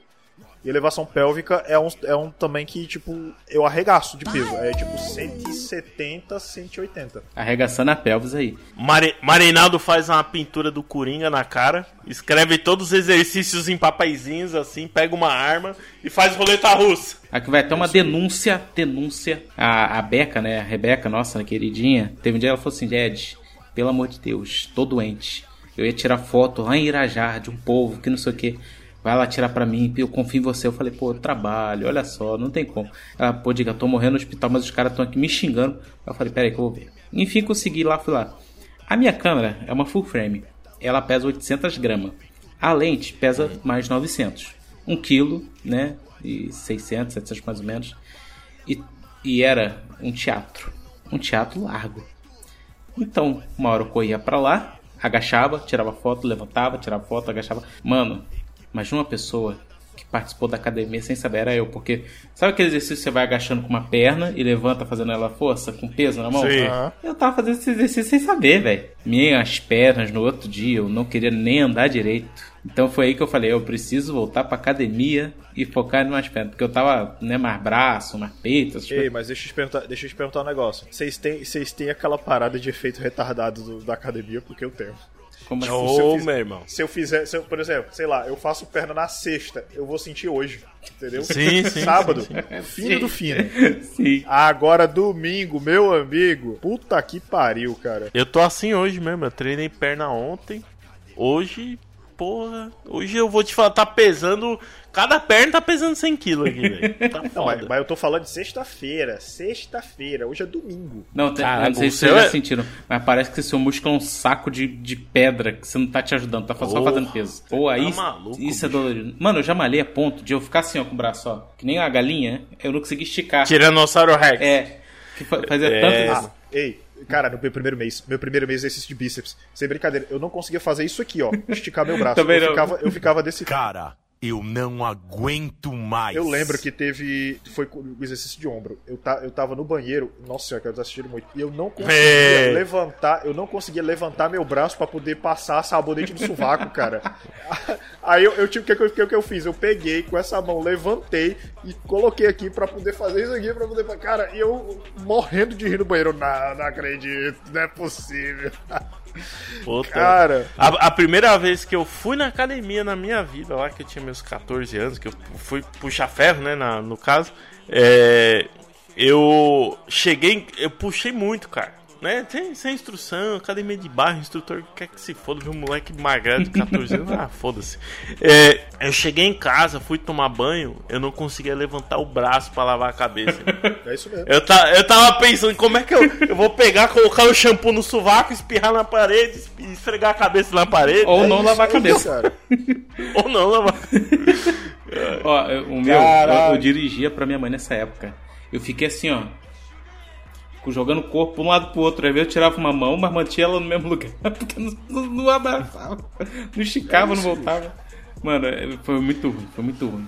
E elevação pélvica é um, é um também que, tipo, eu arregaço de peso. É tipo 170, 180. Arregaçando a pelvis aí. Mari... Marinaldo faz uma pintura do Coringa na cara, escreve todos os exercícios em papaizinhos, assim, pega uma arma e faz roleta russa. Aqui vai ter uma denúncia, denúncia. A, a Beca, né, a Rebeca, nossa queridinha, teve um dia ela falou assim, Ed, pelo amor de Deus, tô doente. Eu ia tirar foto lá em Irajá de um povo que não sei o que. Vai lá tirar pra mim, eu confio em você. Eu falei, pô, eu trabalho, olha só, não tem como. Ela, pô, diga, tô morrendo no hospital, mas os caras estão aqui me xingando. Eu falei, peraí que eu vou ver. Enfim, consegui lá, fui lá. A minha câmera é uma full frame. Ela pesa 800 gramas. A lente pesa mais 900. 1 quilo, né? E 600, 700 mais ou menos. E, e era um teatro. Um teatro largo. Então, uma hora eu corria pra lá, agachava, tirava foto, levantava, tirava foto, agachava. Mano, imagina uma pessoa que participou da academia sem saber, era eu, porque sabe aquele exercício que você vai agachando com uma perna e levanta fazendo ela força, com peso na mão? Sim. Eu tava fazendo esse exercício sem saber, velho. Minhas pernas no outro dia, eu não queria nem andar direito. Então foi aí que eu falei, eu preciso voltar pra academia e focar em mais pernas, porque eu tava, né, mais braço, mais peito, essas Ei, coisas. mas deixa eu te perguntar, deixa eu te perguntar um negócio. Vocês têm, vocês têm aquela parada de efeito retardado do- da academia, porque eu tenho. Como Se Ô, eu fiz- meu irmão. Se eu fizer, se eu, por exemplo, sei lá, eu faço perna na sexta, eu vou sentir hoje, entendeu? Sim, sim, Sábado, sim, fino do fino. Sim. Agora, domingo, meu amigo, puta que pariu, cara. Eu tô assim hoje mesmo, eu treinei perna ontem. Hoje, porra, hoje eu vou te falar, tá pesando. Cada perna tá pesando 100 quilos aqui, velho. Tá Não, mas, foda. mas eu tô falando de sexta-feira, sexta-feira, hoje é domingo. Não, Caraca, não sei se vocês já é- sentiram, mas parece que seu músculo é um saco de, de pedra que você não tá te ajudando, tá só Porra, fazendo peso. Pô, aí tá maluco, isso é dolorido. Mano, eu já malhei a ponto de eu ficar assim, ó, com o braço, ó, que nem a galinha, eu não consegui esticar. Tiranossauro Rex. É, que fa- fazia É. tanto... Ah, ei, cara, no meu primeiro mês, meu primeiro mês de exercício de bíceps, sem brincadeira, eu não conseguia fazer isso aqui, ó, esticar meu braço. Também eu, não. ficava, eu ficava desse Cara, eu não aguento mais. Eu lembro que teve. Foi o exercício de ombro. Eu, ta, eu tava no banheiro. Nossa senhora, que eu tô assistindo muito. E eu não conseguia É. levantar. Eu não conseguia levantar meu braço pra poder passar sabonete no sovaco, cara. Aí eu, eu tive. O que, que, eu- que, eu fiz? Eu peguei com essa mão, levantei e coloquei aqui pra poder fazer isso aqui, pra poder. Cara, e eu morrendo de rir no banheiro. Não, não acredito, não é possível. Puta. Cara. A, a primeira vez que eu fui na academia na minha vida, lá que eu tinha meus 14 anos, que eu fui puxar ferro, né, na- no caso, é, eu cheguei, eu puxei muito, cara. Né? Sem, sem instrução, academia de bairro, instrutor quer que se foda, viu um moleque magrelo de 14 anos, ah, foda-se. É, eu cheguei em casa, fui tomar banho, eu não conseguia levantar o braço pra lavar a cabeça. É isso mesmo. Eu, ta, eu tava pensando como é que eu, eu vou pegar, colocar o shampoo no sovaco, espirrar na parede, esfregar a cabeça na parede. Ou É não isso, lavar a é cabeça. isso. Ou não lavar. Ó, o meu, eu, eu dirigia pra minha mãe nessa época. Eu fiquei assim, ó. Jogando o corpo um lado pro outro. Às vezes eu tirava uma mão, mas mantinha ela no mesmo lugar. Porque não, não, não abraçava. Não esticava, não voltava. Mano, é, foi muito ruim, foi muito ruim.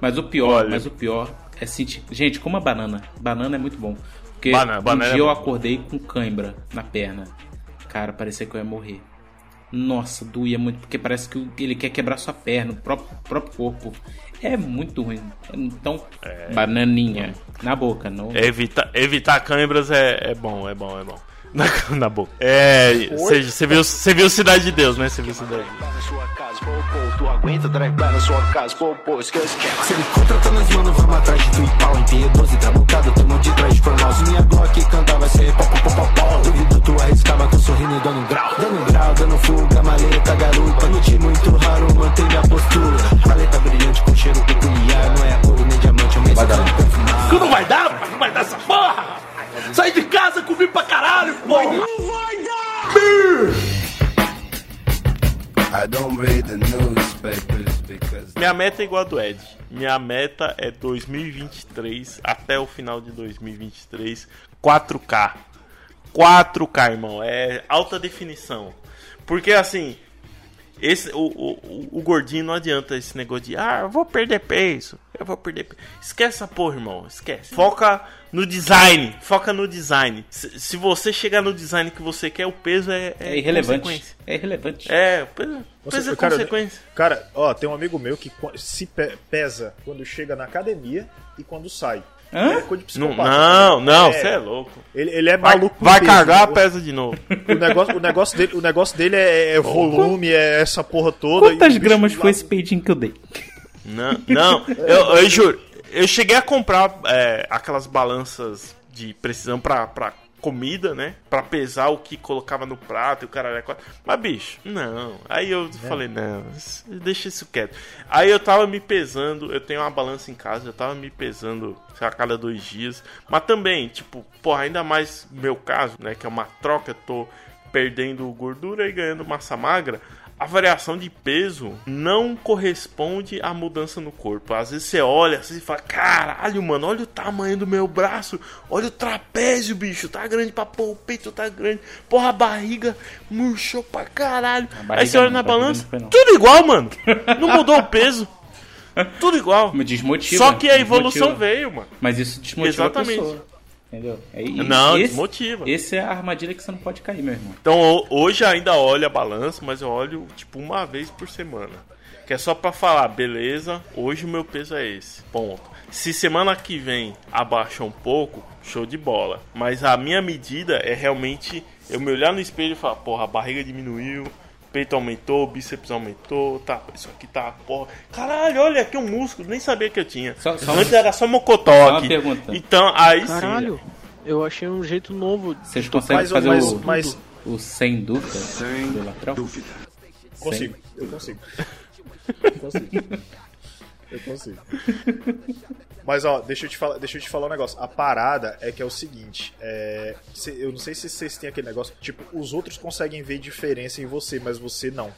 Mas o pior, Olha. mas o pior é sentir. Gente, como a banana. Banana é muito bom. Porque Banana- um banana é dia eu bom. acordei com cãibra na perna. Cara, parecia que eu ia morrer. Nossa, doía muito, porque parece que ele quer quebrar sua perna, o próprio, próprio corpo. É muito ruim. Então, bananinha. Na boca, não. Evitar, evitar câimbras é, é bom, é bom, é bom. Na, na boca. É. Você viu, você viu Cidade de Deus, né? Você viu Cidade de Deus. Tu aguenta drivar na sua casa, pô, pô, esquece que Se ele contrata nas vamos atrás de tu e pau Em P12, trabucada, tamo de trás Minha Glock ser pop, pop, pop, Duvido tu arriscava, tô sorrindo e dando um grau Dando grau, dando fuga, maleta, garupa Noite muito raro, mantém postura Paleta brilhante com cheiro peculiar Não é ouro nem diamante, é um Que não vai dar, não vai dar essa porra! Saí de casa, comi pra caralho, pô! Não vai dar! I don't read the newspapers because Minha meta é igual a do Ed. Minha meta é 2023, até o final de 2023, 4K. 4K, irmão. É alta definição. Porque assim, esse, o, o, o- o gordinho não adianta esse negócio de ah, eu vou perder peso. Eu vou perder peso. Esquece essa porra, irmão. Esquece. Foca no design. Foca no design. Se, se você chegar no design que você quer, o peso é, É irrelevante. consequência. É irrelevante. É, o peso, Você- peso é cara, consequência. Cara, ó, tem um amigo meu que se pe- pesa quando chega na academia e quando sai. Hã? É coisa de Não, psicopata. não, não, você é louco. Ele, ele é Vai- maluco. vai peso, cagar, né? pesa de novo. O negócio, o negócio dele, o negócio dele é, é volume, é essa porra toda. Quantas gramas lá- foi esse peidinho que eu dei? Não, não, eu, eu juro, eu cheguei a comprar é, aquelas balanças de precisão pra, pra comida, né? Pra pesar o que colocava no prato e o cara era quatro. Mas, bicho, não. Aí eu falei, não, deixa isso quieto. Aí eu tava me pesando, eu tenho uma balança em casa, eu tava me pesando sei lá, a cada dois dias. Mas também, tipo, porra, ainda mais meu caso, né? Que é uma troca, eu tô perdendo gordura e ganhando massa magra. A variação de peso não corresponde à mudança no corpo. Às vezes você olha e fala: Caralho, mano, olha o tamanho do meu braço, olha o trapézio, bicho, tá grande pra pôr, o peito tá grande, porra, a barriga murchou pra caralho. Aí você olha não, na balança, não foi, não. tudo igual, mano. Não mudou o peso. Tudo igual. Me desmotiva. Só que a evolução desmotiva. veio, mano. Mas isso desmotiva Exatamente. a pessoa. Entendeu? É, e- Não, esse, desmotiva. Esse é a armadilha que você não pode cair, meu irmão. Então ho- hoje ainda olho a balança, mas eu olho tipo uma vez por semana. Que é só pra falar, beleza, hoje o meu peso é esse. Ponto. Se semana que vem abaixa um pouco, show de bola. Mas a minha medida é realmente eu me olhar no espelho e falar, porra, a barriga diminuiu, peito aumentou, bíceps aumentou, tá, isso aqui tá, porra. Caralho, olha aqui um músculo, nem sabia que eu tinha. Só- só Antes uma- era só mocotó aqui. pergunta. Então, aí Caralho, sim. eu achei um jeito novo. Vocês de conseguem fazer mas- o, mas- o sem dúvida do lateral? Consigo, eu consigo. Eu consigo. Eu consigo. Mas ó, deixa eu te falar, deixa eu te falar um negócio. A parada é que é o seguinte, é, cê- eu não sei se vocês têm aquele negócio, tipo, os outros conseguem ver diferença em você, mas você não.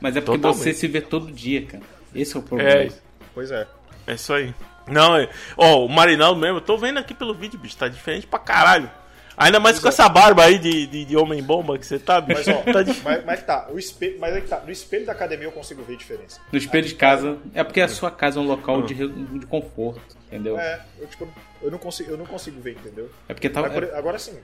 Mas é porque Totalmente. você se vê todo dia, cara. Esse é o problema. É, Pois é. É isso aí. Não, é. Ó, o Marinaldo mesmo, eu tô vendo aqui pelo vídeo, bicho, tá diferente pra caralho. Ainda mais com essa barba aí de, de, de homem bomba que você tá, bicho. Mas ó, tá dif- mas, mas tá, o espelho, mas é que tá, no espelho da academia eu consigo ver diferença. No espelho de casa. É porque a sua casa é um local de, de conforto, entendeu? É, eu tipo, eu não consigo, eu não consigo ver, entendeu? É porque tá- Mas, por- agora sim.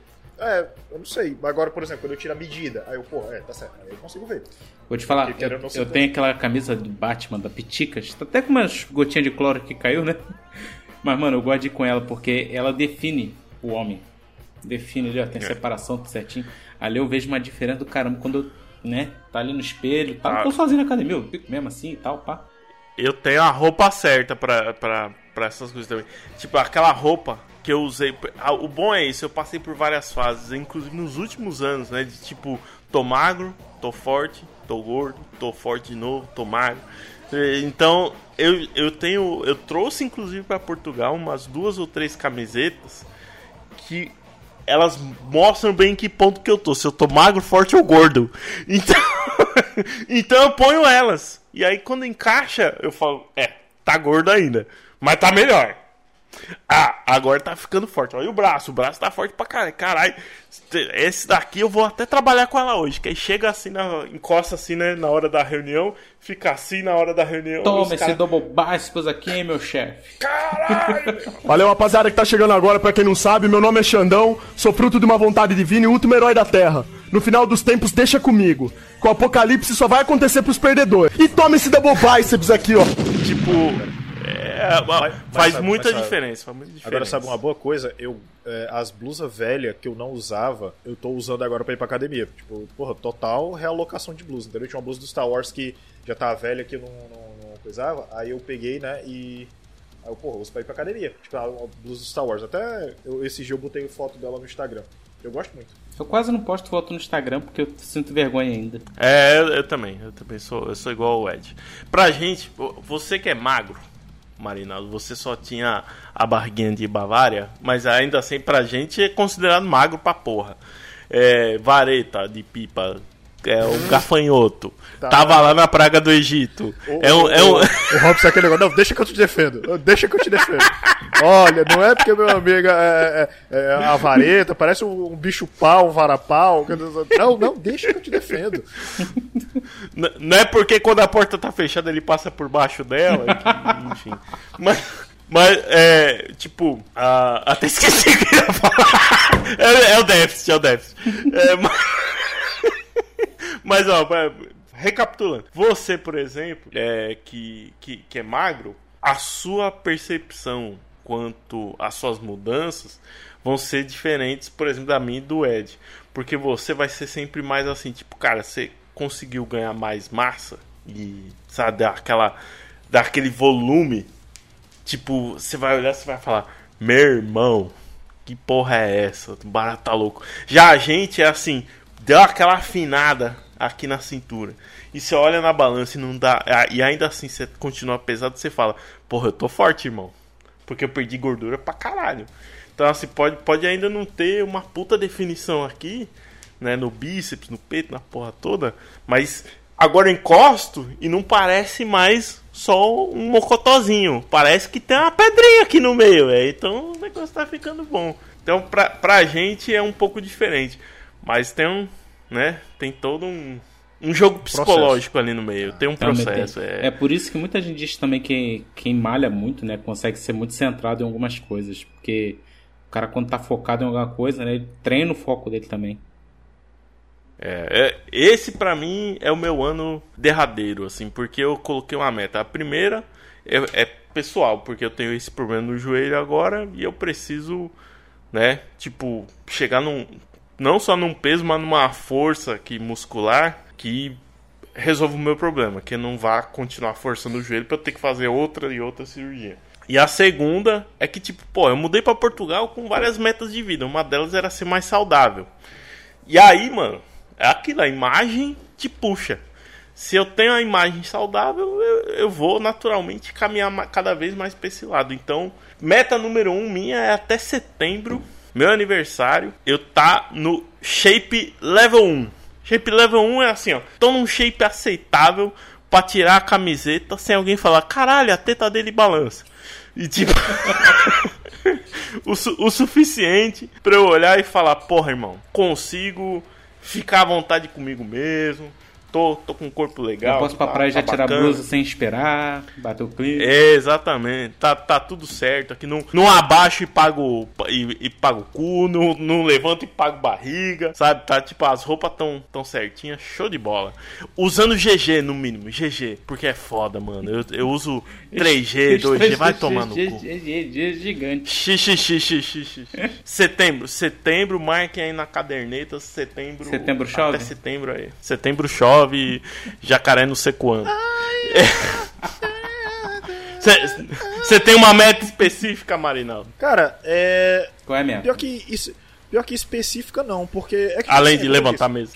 É, eu não sei. Agora, por exemplo, quando eu tiro a medida, aí eu, pô, é, tá certo, aí eu consigo ver. Vou te falar, eu, eu você tenho aquela camisa do Batman, da Piticas. Tá até com umas gotinhas de cloro que caiu, né? Mas, mano, eu gosto de ir com ela porque ela define o homem. Define ali, ó, É. tem separação, tudo certinho. Ali eu vejo uma diferença do caramba quando eu, né, tá ali no espelho, tá, Ah. tô sozinho na academia, eu fico mesmo assim e tal, pá. Eu tenho a roupa certa pra, pra, pra essas coisas também. Tipo, aquela roupa que eu usei. O bom é isso, eu passei por várias fases, inclusive nos últimos anos, né? De tipo, tô magro, tô forte, tô gordo, tô forte de novo, tô magro. Então, eu, eu tenho. Eu trouxe inclusive pra Portugal umas duas ou três camisetas que elas mostram bem em que ponto que eu tô. Se eu tô magro, forte ou gordo. Então, então eu ponho elas. E aí quando encaixa, eu falo, é, tá gordo ainda. Mas tá melhor. Ah, agora tá ficando forte. Olha o braço, o braço tá forte pra caralho. Caralho, esse daqui eu vou até trabalhar com ela hoje. Que aí chega assim, na, encosta assim, né, na hora da reunião, fica assim na hora da reunião. Toma esse cara- double bicycles aqui, hein, meu chefe. Valeu, rapaziada que tá chegando agora. Pra quem não sabe, meu nome é Xandão, sou fruto de uma vontade divina e último herói da Terra. No final dos tempos, deixa comigo. Que o apocalipse só vai acontecer pros perdedores. E toma esse double biceps aqui, ó. Tipo, é, faz sabe- muita diferença, faz muita Agora, diferença. sabe uma boa coisa? Eu, é, as blusas velhas que eu não usava, eu tô usando agora pra ir pra academia. Tipo, porra, total realocação de blusa, entendeu? Tinha uma blusa do Star Wars que já tava velha que eu não, não, não coisava. Aí eu peguei, né, e. Aí eu, porra, eu uso pra ir pra academia. Tipo, a uma blusa do Star Wars. Até eu, esse dia eu botei foto dela no Instagram. Eu gosto muito. Eu quase não posto foto no Instagram porque eu sinto vergonha ainda. É, eu, eu também, eu também sou, eu sou igual o Ed. Pra gente, você que é magro, Marinaldo, você só tinha a barriguinha de Bavária, mas ainda assim pra gente é considerado magro pra porra. É, vareta de pipa, é o gafanhoto, Tá. tava lá na praga do Egito. O, é um, é um... o, o Robson é aquele negócio. Não, deixa que eu te defendo. Deixa que eu te defendo. Olha, não é porque meu amigo é, é, é a vareta, parece um, um bicho pau, um varapau. Não, não, deixa que eu te defendo. N- Não é porque quando a porta tá fechada ele passa por baixo dela, que- enfim. Mas, mas é, tipo, ah, até esqueci o que eu ia falar. É, é o déficit, é o déficit. É, mas, mas, ó, recapitulando. Você, por exemplo, é, que, que, que é magro, a sua percepção quanto às suas mudanças vão ser diferentes, por exemplo, da minha e do Ed. Porque você vai ser sempre mais assim, tipo, cara, você conseguiu ganhar mais massa e, sabe, dar aquela. dar aquele volume. Tipo, você vai olhar, você vai falar, meu irmão, que porra é essa? O barato tá louco. Já a gente é assim, deu aquela afinada aqui na cintura. E você olha na balança e não dá. E ainda assim você continua pesado, você fala, porra, eu tô forte, irmão. Porque eu perdi gordura pra caralho. Então, assim, pode, pode ainda não ter uma puta definição aqui, né? No bíceps, no peito, na porra toda. Mas agora eu encosto e não parece mais só um mocotozinho. Parece que tem uma pedrinha aqui no meio, é. Então o negócio tá ficando bom. Então, pra, pra gente é um pouco diferente. Mas tem um, né? Tem todo um, um jogo psicológico ali no meio. Tem um Também processo. tem. É. É por isso que muita gente diz também que quem malha muito, né, consegue ser muito centrado em algumas coisas. Porque o cara, quando tá focado em alguma coisa, né, ele treina o foco dele também. É, é, esse pra mim é o meu ano derradeiro, assim, porque eu coloquei uma meta. A primeira é, é pessoal, porque eu tenho esse problema no joelho agora e eu preciso, né, tipo, chegar num. Não só num peso, mas numa força que muscular que resolva o meu problema, que não vá continuar forçando o joelho pra eu ter que fazer outra e outra cirurgia. E a segunda é que, tipo, pô, eu mudei pra Portugal com várias metas de vida. Uma delas era ser mais saudável. E aí, mano, é aquilo, a imagem te puxa. Se eu tenho a imagem saudável, eu, eu vou naturalmente caminhar cada vez mais pra esse lado. Então, meta número um minha é até setembro, meu aniversário, eu tá no shape level 1. Shape level 1 é assim, ó. Tô num shape aceitável pra tirar a camiseta sem alguém falar, caralho, a teta dele balança. E tipo. o, su- o suficiente pra eu olhar e falar, porra, irmão, consigo ficar à vontade comigo mesmo. Tô, tô com um corpo legal. eu posso pra tá- praia já tá tirar bacana. blusa sem esperar, bater o clipe. É, exatamente. Tá, tá tudo certo. Aqui não, não abaixo e pago, e, e pago cu, não, não levanto e pago barriga, sabe? Tá tipo, as roupas tão, tão certinhas, show de bola. Usando GG no mínimo, GG, porque é foda, mano. Eu, eu uso 3G, 2G, vai tomar no cu. gigante. Xixi, Setembro, setembro, marquem aí na caderneta, setembro. Setembro chove? Até setembro aí. Setembro chove, jacaré no secoando. Você tem uma meta específica, Marinaldo? Cara, é. Qual é mesmo? Pior que isso. Pior que específica não, porque é que, Além assim, de eu levantar a disse, mesa.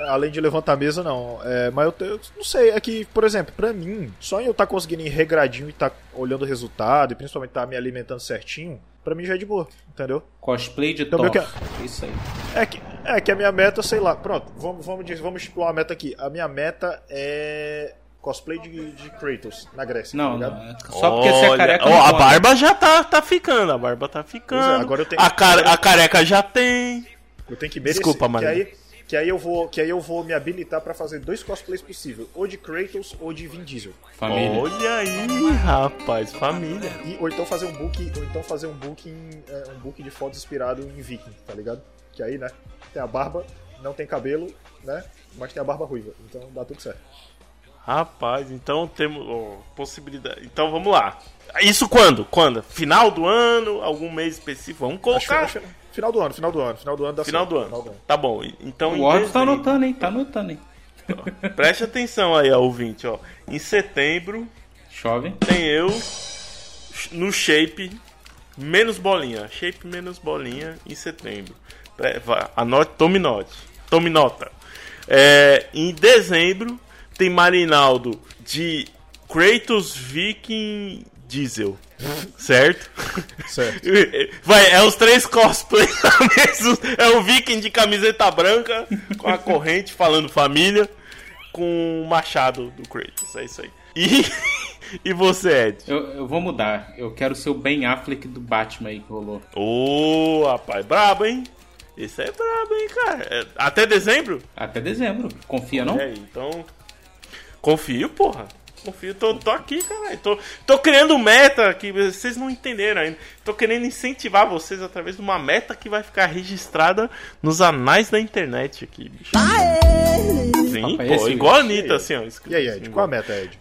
é, Além de levantar a mesa, não. É, mas eu, te- eu não sei, é que, por exemplo, pra mim, só em eu estar conseguindo ir regradinho e estar olhando o resultado, e principalmente estar me alimentando certinho, pra mim já é de boa, entendeu? Cosplay de Então, Thor. que- Isso aí. É que, é que a minha meta, sei lá, pronto, vamos, vamos, vamos estipular uma meta aqui. A minha meta é cosplay de, de Kratos na Grécia. Não, tá não. ligado? é Só porque você é Olha, careca. ó, não a pode. barba já tá, tá ficando, a barba tá ficando. Pois é, agora eu tenho- a, care- a careca já tem. Eu tenho que merecer. Desculpa, que Maria. aí, que aí eu vou, que aí eu vou me habilitar pra fazer dois cosplays possíveis, ou de Kratos ou de Vin Diesel. Família. Olha aí, rapaz, família. E, ou então fazer um book, ou então fazer um book, em- é, um book de fotos inspirado em Viking, tá ligado? Que aí, né, tem a barba, não tem cabelo, né, mas tem a barba ruiva, então dá tudo certo. Rapaz, então temos ó, possibilidade. Então vamos lá. Isso quando? Quando? Final do ano? Algum mês específico? Vamos colocar. Acho que- acho final do ano, final do ano, final do ano dá Final do ano. Final do ano. Tá bom. Então O Ordos tá anotando, hein? Tá anotando, hein? Preste atenção aí, ó, ouvinte, ó. Em setembro Chove. tem eu no shape menos bolinha. Shape menos bolinha em setembro. Anote, tome note. Tome nota. É, em dezembro tem Marinaldo de Kratos Viking Diesel. Certo? Certo. Vai, é os três cosplays mesmo. É o Viking de camiseta branca, com a corrente falando família, com o machado do Kratos. É isso aí. E, e você, Ed? Eu, eu vou mudar. Eu quero ser o Ben Affleck do Batman aí que rolou. Ô, rapaz, brabo, hein? Esse é brabo, hein, cara? É, até dezembro? Até dezembro. Confia, não? É, então. Confio, porra. Confio, tô, tô aqui, caralho. Tô, tô criando meta que vocês não entenderam ainda. Tô querendo incentivar vocês através de uma meta que vai ficar registrada nos anais da internet aqui, bicho. Sim, Papai, pô, esse- igual a Anitta, assim, ó. E aí, Ed, qual a meta, Ed?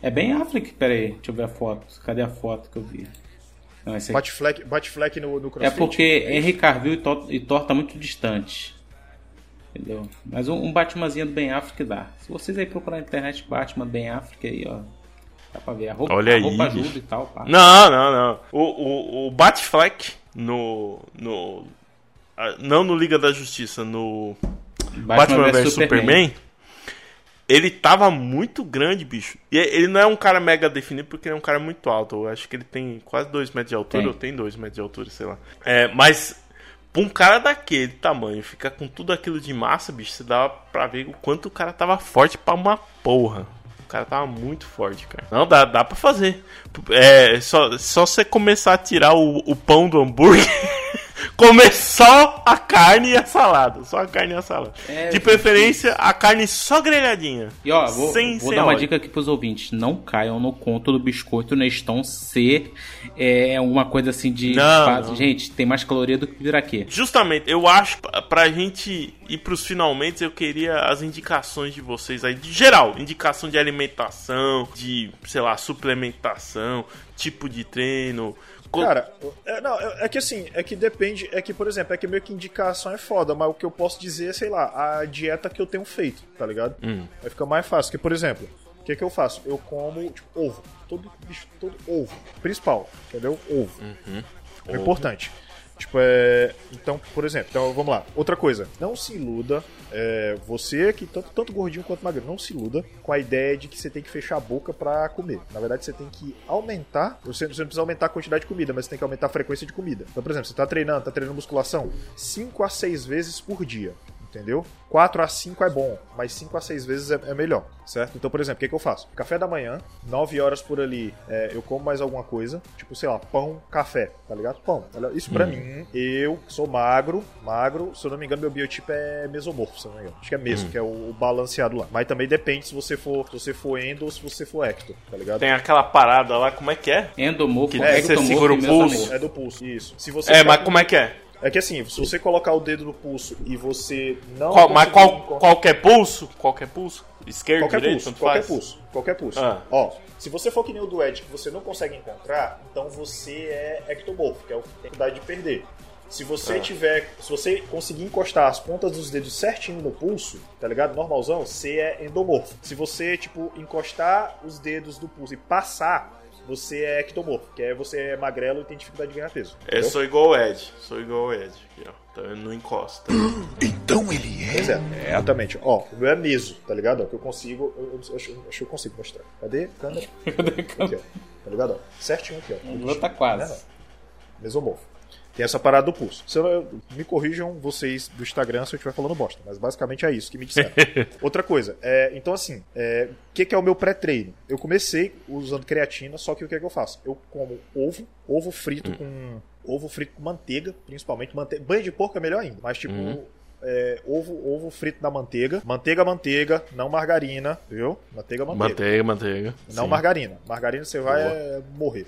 É Ben Affleck? Pera aí, deixa eu ver a foto. Cadê a foto que eu vi? Não, esse aqui. Bate bate no, no É crossfit? porque Henry Cavill e Thor, e Thor tá muito distante. Entendeu? Mas um, um Batmanzinho do Ben Affleck dá. Se vocês aí procurar na internet Batman Ben Affleck aí, ó. Dá pra ver. A roupa, Olha a aí, roupa bicho. ajuda e tal, pá. Não, não, não. O, o, o Batfleck no. no não no Liga da Justiça, no Batman, vs Superman. Ele tava muito grande, bicho. E ele não é um cara mega definido porque ele é um cara muito alto. Eu acho que ele tem quase 2 metros de altura, Tem. ou tem 2 metros de altura, sei lá. É, mas pra um cara daquele tamanho, ficar com tudo aquilo de massa, bicho, você dá pra ver o quanto o cara tava forte pra uma porra. O cara tava muito forte, cara. Não, dá, dá pra fazer. É só, só você começar a tirar o, o pão do hambúrguer. Comer só a carne e a salada. Só a carne e a salada. É, de preferência, a carne só grelhadinha. E ó, vou, sem, vou sem dar uma óleo. dica aqui pros ouvintes. Não caiam no conto do biscoito Neston ser é, uma coisa assim de. Não, fase- não. Gente, tem mais caloria do que viraquê. Justamente, eu acho, pra gente ir pros finalmente, eu queria as indicações de vocês aí, de geral, indicação de alimentação, de, sei lá, suplementação, tipo de treino. Cara, é, não, é é que assim, é que depende, é que, por exemplo, é que meio que indicação é foda, mas o que eu posso dizer é, sei lá, a dieta que eu tenho feito, tá ligado? Hum. Aí fica mais fácil, porque, por exemplo, o que que eu faço? Eu como, tipo, ovo, todo bicho, todo ovo, principal, entendeu? Ovo. Uhum. É Ovo. importante. Tipo, é. Então, por exemplo, então vamos lá. Outra coisa, não se iluda. é, você que tanto, tanto gordinho quanto magro, não se iluda com a ideia de que você tem que fechar a boca pra comer. Na verdade, você tem que aumentar. Você, você não precisa aumentar a quantidade de comida, mas você tem que aumentar a frequência de comida. Então, por exemplo, você tá treinando, tá treinando musculação 5 a 6 vezes por dia. Entendeu? 4 a 5 é bom, mas 5 a 6 vezes é, é melhor, certo? Então, por exemplo, o que, que eu faço? Café da manhã, 9 horas por ali, é, eu como mais alguma coisa, tipo, sei lá, pão, café, tá ligado? Pão. Isso pra Hum. mim, eu sou magro, magro, se eu não me engano, meu biotipo é mesomorfo, se eu não me engano. Acho que é mesmo, Hum. que é o, o balanceado lá. Mas também depende se você for, se você for endo ou se você for ecto, tá ligado? Tem aquela parada lá, como é que é? Endomorfo, Que você ectomorfo segura o pulso. É do pulso, isso. Se você É, ficar mas com- como é que é? É que assim, se você colocar o dedo no pulso e você não. Qual- mas qual, qualquer pulso? Qualquer pulso? Esquerdo, Qualquer direito, pulso, tanto qualquer faz? pulso, qualquer pulso. Ah. Ó, se você for que nem o do Ed, que você não consegue encontrar, então você é ectomorfo, que é o que tem dificuldade de perder. Se você Ah. tiver, se você conseguir encostar as pontas dos dedos certinho no pulso, tá ligado? Normalzão, você é endomorfo. Se você, tipo, encostar os dedos do pulso e passar, você é ectomorfo, que é você é magrelo e tem dificuldade de ganhar peso. Eu entendeu? sou igual o Ed. Sou igual o Ed. Aqui, ó. Então eu não encosta. Então ele é? Pois é, exatamente. Ó, o meu é meso, tá ligado? Ó, que eu consigo, eu, eu- eu acho, acho que eu consigo mostrar. Cadê? Câmera? Cadê Aqui, ó. Tá ligado? Ó, certinho aqui, ó. O meu tá quase. Né, não? Mesomorfo. Tem essa parada do pulso. Se eu- me corrijam vocês do Instagram se eu estiver falando bosta, mas basicamente é isso que me disseram. Outra coisa, é, então assim, é, o que, que é o meu pré-treino? Eu comecei usando creatina, só que o que, é que eu faço? Eu como ovo, ovo frito com. Ovo frito com manteiga, principalmente manteiga. Banho de porco é melhor ainda, mas tipo. Uhum. é, ovo, ovo frito na manteiga. Manteiga, manteiga, não margarina, viu? Manteiga, manteiga. Manteiga, manteiga. Não Sim. margarina. Margarina você vai é, morrer.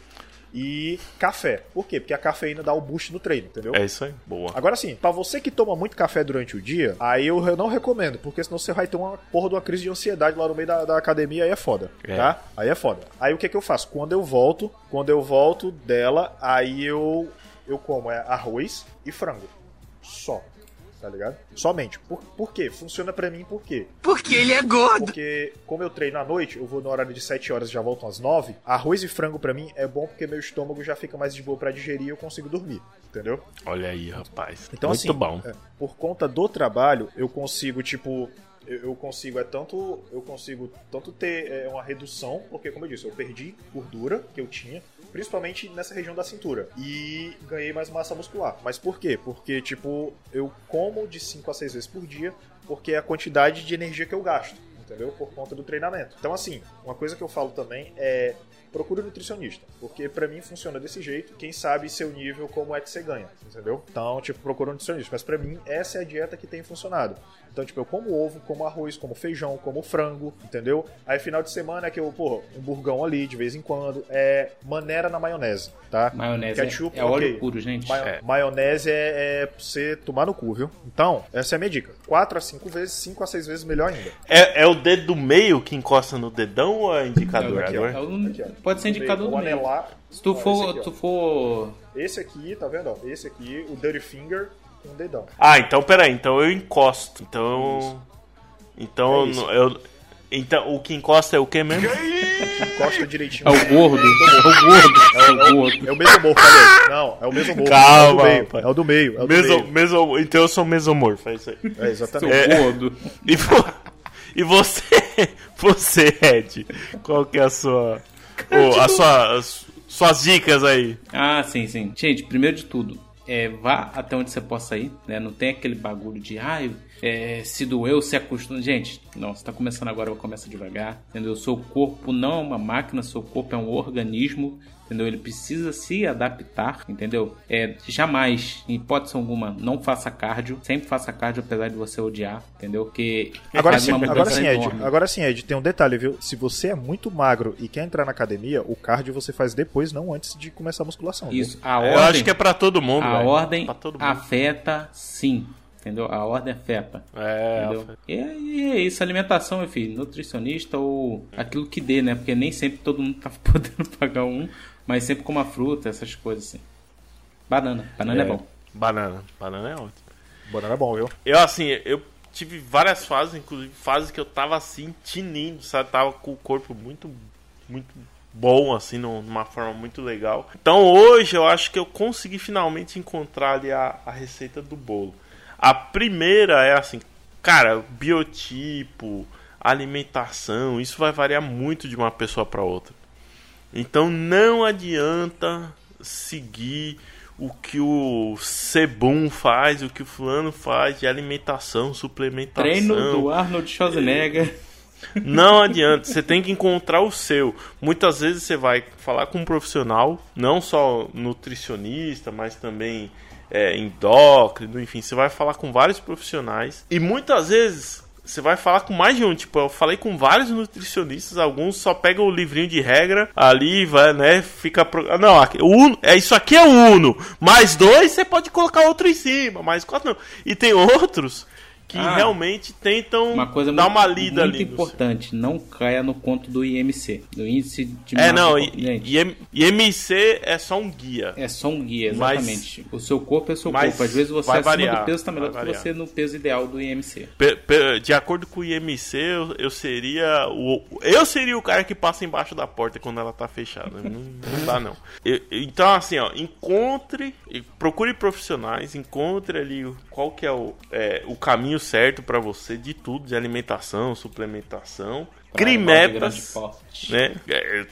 E café. Por quê? Porque a cafeína dá o boost no treino, entendeu? É isso aí. Boa. Agora sim, pra você que toma muito café durante o dia, aí eu não recomendo, porque senão você vai ter uma porra de uma crise de ansiedade lá no meio da, da academia, aí é foda, É. tá? Aí é foda. Aí o que que eu faço? Quando eu volto, quando eu volto dela, aí eu eu como é arroz e frango. Só. Tá ligado? Somente. Por, por quê? Funciona pra mim por quê? Porque ele é gordo. Porque, como eu treino à noite, eu vou no horário de 7 horas e já volto às 9. Arroz e frango pra mim é bom porque meu estômago já fica mais de boa pra digerir e eu consigo dormir. Entendeu? Olha aí, rapaz. Então, Muito assim, bom. é, por conta do trabalho, eu consigo, tipo. Eu eu consigo é tanto eu consigo tanto ter é, uma redução porque como eu disse eu perdi gordura que eu tinha principalmente nessa região da cintura e ganhei mais massa muscular mas por quê porque tipo eu como de 5 a 6 vezes por dia porque é a quantidade de energia que eu gasto entendeu por conta do treinamento então assim uma coisa que eu falo também é procure um nutricionista, porque pra mim funciona desse jeito. Quem sabe seu nível como é que você ganha, entendeu? Então, tipo, procura um nutricionista. Mas pra mim essa é a dieta que tem funcionado. Então, tipo, eu como ovo, como arroz, como feijão, como frango, entendeu? Aí final de semana é que eu, porra, um burgão ali de vez em quando, é maneira na maionese, tá? Maionese é- Ketchup, é óleo ok. puro, gente. Ma- É. Maionese é, é pra você tomar no cu, viu? Então, essa é a minha dica. 4 a 5 vezes, 5 a 6 vezes melhor ainda. É, é o dedo do meio que encosta no dedão ou é indicador? Aqui. Agora? É o- pode ser indicador do meio. anelar. Se tu Ó, for, esse aqui, tu for Esse aqui, tá vendo? ó? Esse aqui, o Dirty Finger o dedão. Ah, então peraí, então eu encosto. Então. Então É isso. eu. Então o que encosta é o que mesmo? Encosta direitinho. É o gordo. É o gordo. É o, é o, é o mesomorfo, falei. Não, é o mesomorfo. Calma, É o do meio. É o do meio. É o do Meso, meio. meso- então eu sou mesomorfo, é isso aí. É, exatamente. É, Seu gordo. E, e você, você, Ed, qual que é a sua, ô, a sua, as suas dicas aí? Ah, sim, sim. Gente, primeiro de tudo, é, vá até onde você possa ir, né? Não tem aquele bagulho de, ai, é, se doeu, se acostuma. Gente, não, você tá começando agora, começa devagar, entendeu? Seu corpo não é uma máquina, seu corpo é um organismo, entendeu? Ele precisa se adaptar, entendeu? É, jamais, em hipótese alguma, não faça cardio, sempre faça cardio, apesar de você odiar, entendeu? Porque Agora faz sim, uma agora sim, Ed. enorme. Agora sim, Ed, tem um detalhe, viu? Se você é muito magro e quer entrar na academia, o cardio você faz depois, não antes de começar a musculação. viu? Isso, a Eu ordem, acho que é pra todo mundo, A velho. ordem Pra todo mundo. afeta, sim. Entendeu? A ordem afeta. É, entendeu? afeta. E é- é isso, alimentação, meu filho. Nutricionista ou aquilo que dê, né? Porque nem sempre todo mundo tá podendo pagar um, mas sempre com uma fruta, essas coisas assim. Banana. Banana é, bom. Banana, banana é ótimo. Banana é bom, viu? Eu, assim, eu tive várias fases, inclusive fases que eu tava assim, tinindo, sabe? Tava com o corpo muito, muito bom, assim, num- numa forma muito legal. Então hoje eu acho que eu consegui finalmente encontrar ali a, a receita do bolo. A primeira é assim, cara, biotipo, alimentação, isso vai variar muito de uma pessoa para outra. Então não adianta seguir o que o Sebum faz, o que o fulano faz de alimentação, suplementação. Treino do Arnold Schwarzenegger. Não adianta, você tem que encontrar o seu. Muitas vezes você vai falar com um profissional, não só nutricionista, mas também é, endócrino, enfim, você vai falar com vários profissionais. E muitas vezes você vai falar com mais de um. Tipo, eu falei com vários nutricionistas, alguns só pegam o livrinho de regra ali, vai, né? Fica. Pro... Não, aqui, Uno, é, isso aqui é o Uno. Mais dois, você pode colocar outro em cima, mais quatro não. E tem outros que Ah, realmente tentam Uma coisa dar muito, uma lida muito ali. no importante, não caia no conto do IMC, do índice de É, não, IMC é só um guia. É só um guia, Mas- exatamente. o seu corpo é o seu mas corpo. Às vezes você vai acima variar, do peso está melhor do que você no peso ideal do IMC. Pe- pe- De acordo com o IMC, eu, eu seria o eu seria o cara que passa embaixo da porta quando ela tá fechada. Não, não dá não. Eu- então assim, ó, encontre, e procure profissionais, encontre ali o- qual que é o, é, o caminho caminho certo pra você de tudo, de alimentação, suplementação. Pra Crie metas, né? É,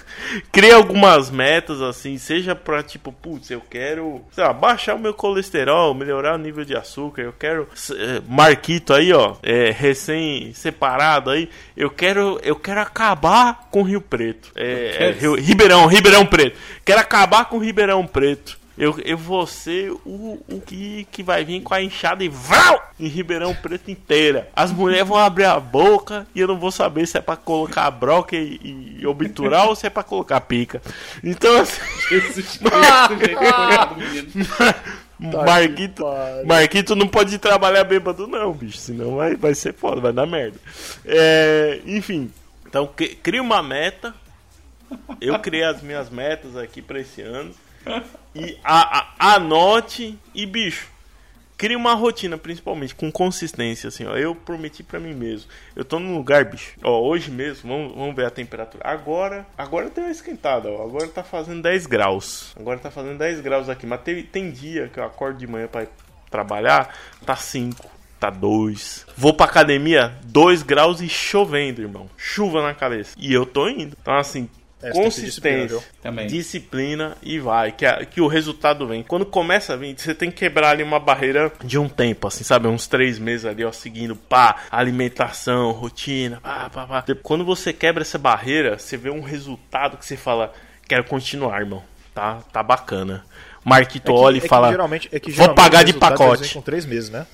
Crie algumas metas assim, seja pra tipo, putz, eu quero, sei lá, baixar o meu colesterol, melhorar o nível de açúcar, eu quero eh, Marquito aí, ó, é, recém separado aí, eu quero, eu quero acabar com Rio Preto. É, é, Rio- Ribeirão, Ribeirão Preto. Quero acabar com Ribeirão Preto. Eu, eu vou ser o, o que, que vai vir com a enxada e vrau em Ribeirão Preto inteira. As mulheres vão abrir a boca e eu não vou saber se é pra colocar broca e, e obturar ou se é pra colocar pica. Então, assim. Marquito, Marquito não pode trabalhar bêbado, não, bicho. Senão vai, vai ser foda, vai dar merda. É, enfim, então cri- cria uma meta. Eu criei as minhas metas aqui pra esse ano. E a- a- anote e, bicho, crie uma rotina, principalmente, com consistência, assim, ó. Eu prometi pra mim mesmo. Eu tô num lugar, bicho. Ó, hoje mesmo, vamos, vamos ver a temperatura. Agora, agora deu uma esquentada, ó. Agora tá fazendo 10 graus. Agora tá fazendo 10 graus aqui. Mas tem, tem dia que eu acordo de manhã ir trabalhar, tá 5. Tá 2. Vou pra academia, 2 graus e chovendo, irmão. Chuva na cabeça. E eu tô indo. Então, assim, É, consistência, disciplina, disciplina e vai, que, a- que o resultado vem. Quando começa a vir, você tem que quebrar ali uma barreira de um tempo, assim, sabe? Uns três meses ali, ó, seguindo, pá, alimentação, rotina, pá, pá, pá. Quando você quebra essa barreira, você vê um resultado que você fala, quero continuar, irmão. Tá, tá bacana. Marquito É que- olha é e que fala, geralmente- é que vou geralmente pagar os de pacote. Com três meses, né?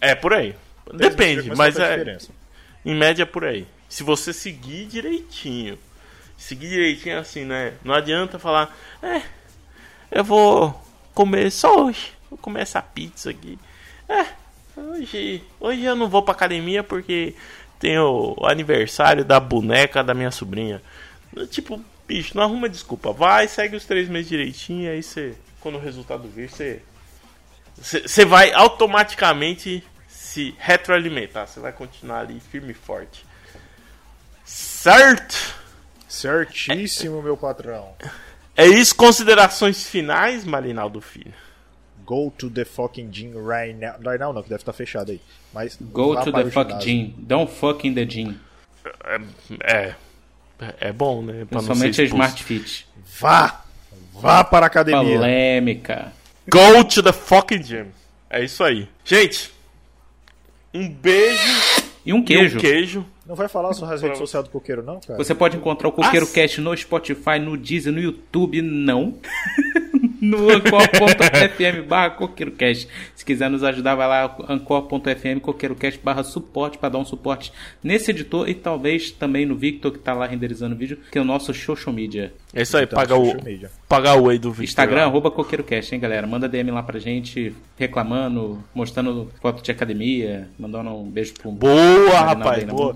É, por aí. Três meses Depende, começa mas fazer é. diferença. Em média por aí. Se você seguir direitinho. Seguir direitinho assim, né? Não adianta falar, é, eu vou comer só hoje. Vou comer essa pizza aqui. É, hoje, hoje eu não vou pra academia porque tem o aniversário da boneca da minha sobrinha. Tipo, bicho, não arruma desculpa. Vai, segue os três meses direitinho, aí você, quando o resultado vir, você você vai automaticamente se retroalimentar. Você vai continuar ali firme e forte. Certo? Certíssimo, meu patrão. É isso, considerações finais, Marinaldo Filho. Go to the fucking gym right now. Right now não, que deve estar fechado aí. Mas Go to the o fuck ginásio. gym. Don't fuck in the gym. É. É bom, né? Pra Principalmente a. Smart Fit. Vá! Vá para a academia. Polêmica. Go to the fucking gym. É isso aí. Gente, um beijo. E um queijo. E um queijo. Não vai falar sobre as redes sociais do coqueiro, não, cara? Você pode encontrar o Coqueiro Cast no Spotify, no Deezer, no YouTube, não. no ancor.fm barra CoqueiroCast. Se quiser nos ajudar, vai lá ancor.fm CoqueiroCast barra suporte para dar um suporte nesse editor e talvez também no Victor que tá lá renderizando o vídeo, que é o nosso social media. É isso aí, Então, paga o, media. paga o aí do Victor. Instagram, arroba CoqueiroCast, hein, galera? Manda DM lá pra gente, reclamando, mostrando foto de academia, mandando um beijo pro Boa, rapaz, na boa.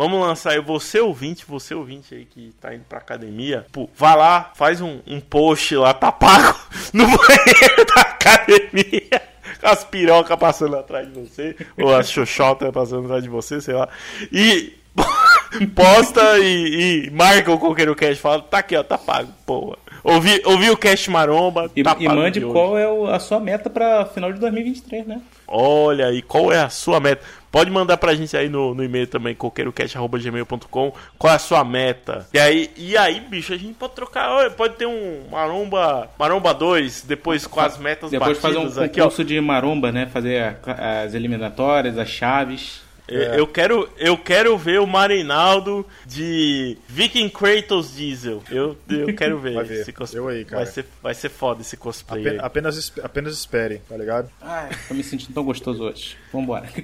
Vamos, lançar aí, você ouvinte, você ouvinte aí que tá indo pra academia, pô, vai lá, faz um, um post lá, tá pago, no banheiro da academia, com as pirocas passando atrás de você, ou as xoxotas passando atrás de você, sei lá, e posta e, e marca o Coqueiro Cast, fala, tá aqui ó, tá pago, pô. Ouvi, ouvi o Cast Maromba, E, tá e pago mande de hoje. qual é o- a sua meta pra final de 2023, né? Olha aí, qual é a sua meta? Pode mandar pra gente aí no, no e-mail também, coqueirocast.gmail.com, qual é a sua meta? E aí, e aí, bicho, a gente pode trocar, olha, pode ter um Maromba, Maromba 2, depois com as metas Depois fazer um batidas aqui, ó. concurso de maromba, né? Fazer a- as eliminatórias, as chaves. Eu, eu quero, eu quero ver o Marinaldo de Viking Kratos Diesel. Eu, eu quero ver, Vai ver. esse cosplay. Eu aí, cara. Vai ser, vai ser foda esse cosplay. Apenas, aí. apenas, apenas esperem, tá ligado? Ai, tô me sentindo tão gostoso hoje. Vambora.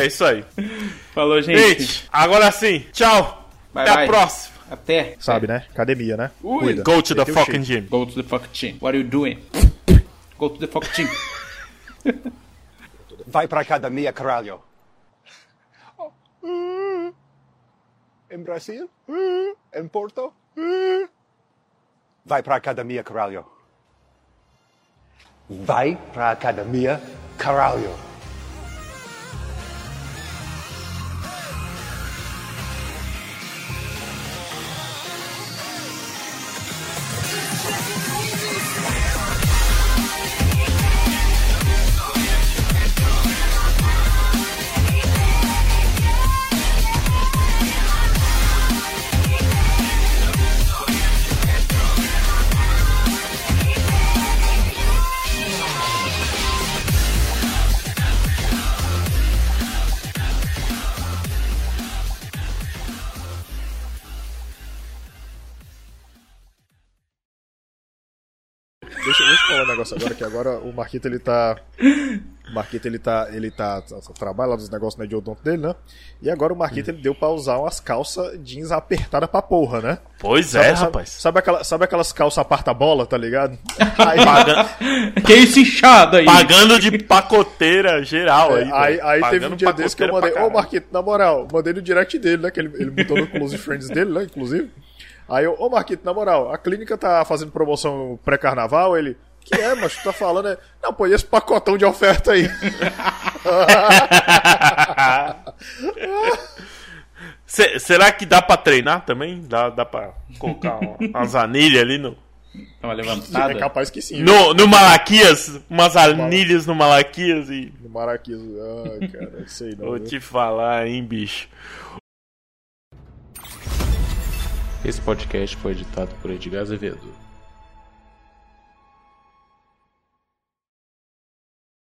É isso aí. Falou, gente. Gente, agora sim, tchau. Bye, Até bye. a próxima. Até. Sabe, né? Academia, né? Cuida. Go to the fucking gym. Go to the fuck team. What are you doing? Go to the fuck team. Vai pra academia, caralho. Em Brasil? Em Porto? Vai pra academia, caralho. Vai pra academia, caralho. Negócio agora, que agora o Marquito ele tá. O Marquito ele tá. Ele tá. Trabalha lá dos negócios né, de odonto dele, né? E agora o Marquito ele deu pra usar umas calças jeans apertadas pra porra, né? Pois Sabe- é, sabe- rapaz. Sabe, aquela, sabe aquelas calças aparta-bola, tá ligado? Aí, Paga- Que isso inchado aí? Pagando de pacoteira geral aí. É, aí, velho. aí teve um dia desse que eu mandei, ô. Marquito, na moral, mandei no direct dele, né? Que ele, ele botou no Close Friends dele, né? Inclusive. Aí eu, ô Marquito, na moral, a clínica tá fazendo promoção pré-carnaval, ele. Que é, mas tu tá falando, é. Não, pô, e esse pacotão de oferta aí? Se- será que dá pra treinar também? Dá, dá pra colocar uma- umas anilhas ali no. Uma levantada. É capaz que sim. No, no Malaquias? Umas anilhas no Malaquias e. No Maraquis. Ai, cara, não sei não. Vou viu? te falar, hein, bicho. Esse podcast foi editado por Edgar Azevedo.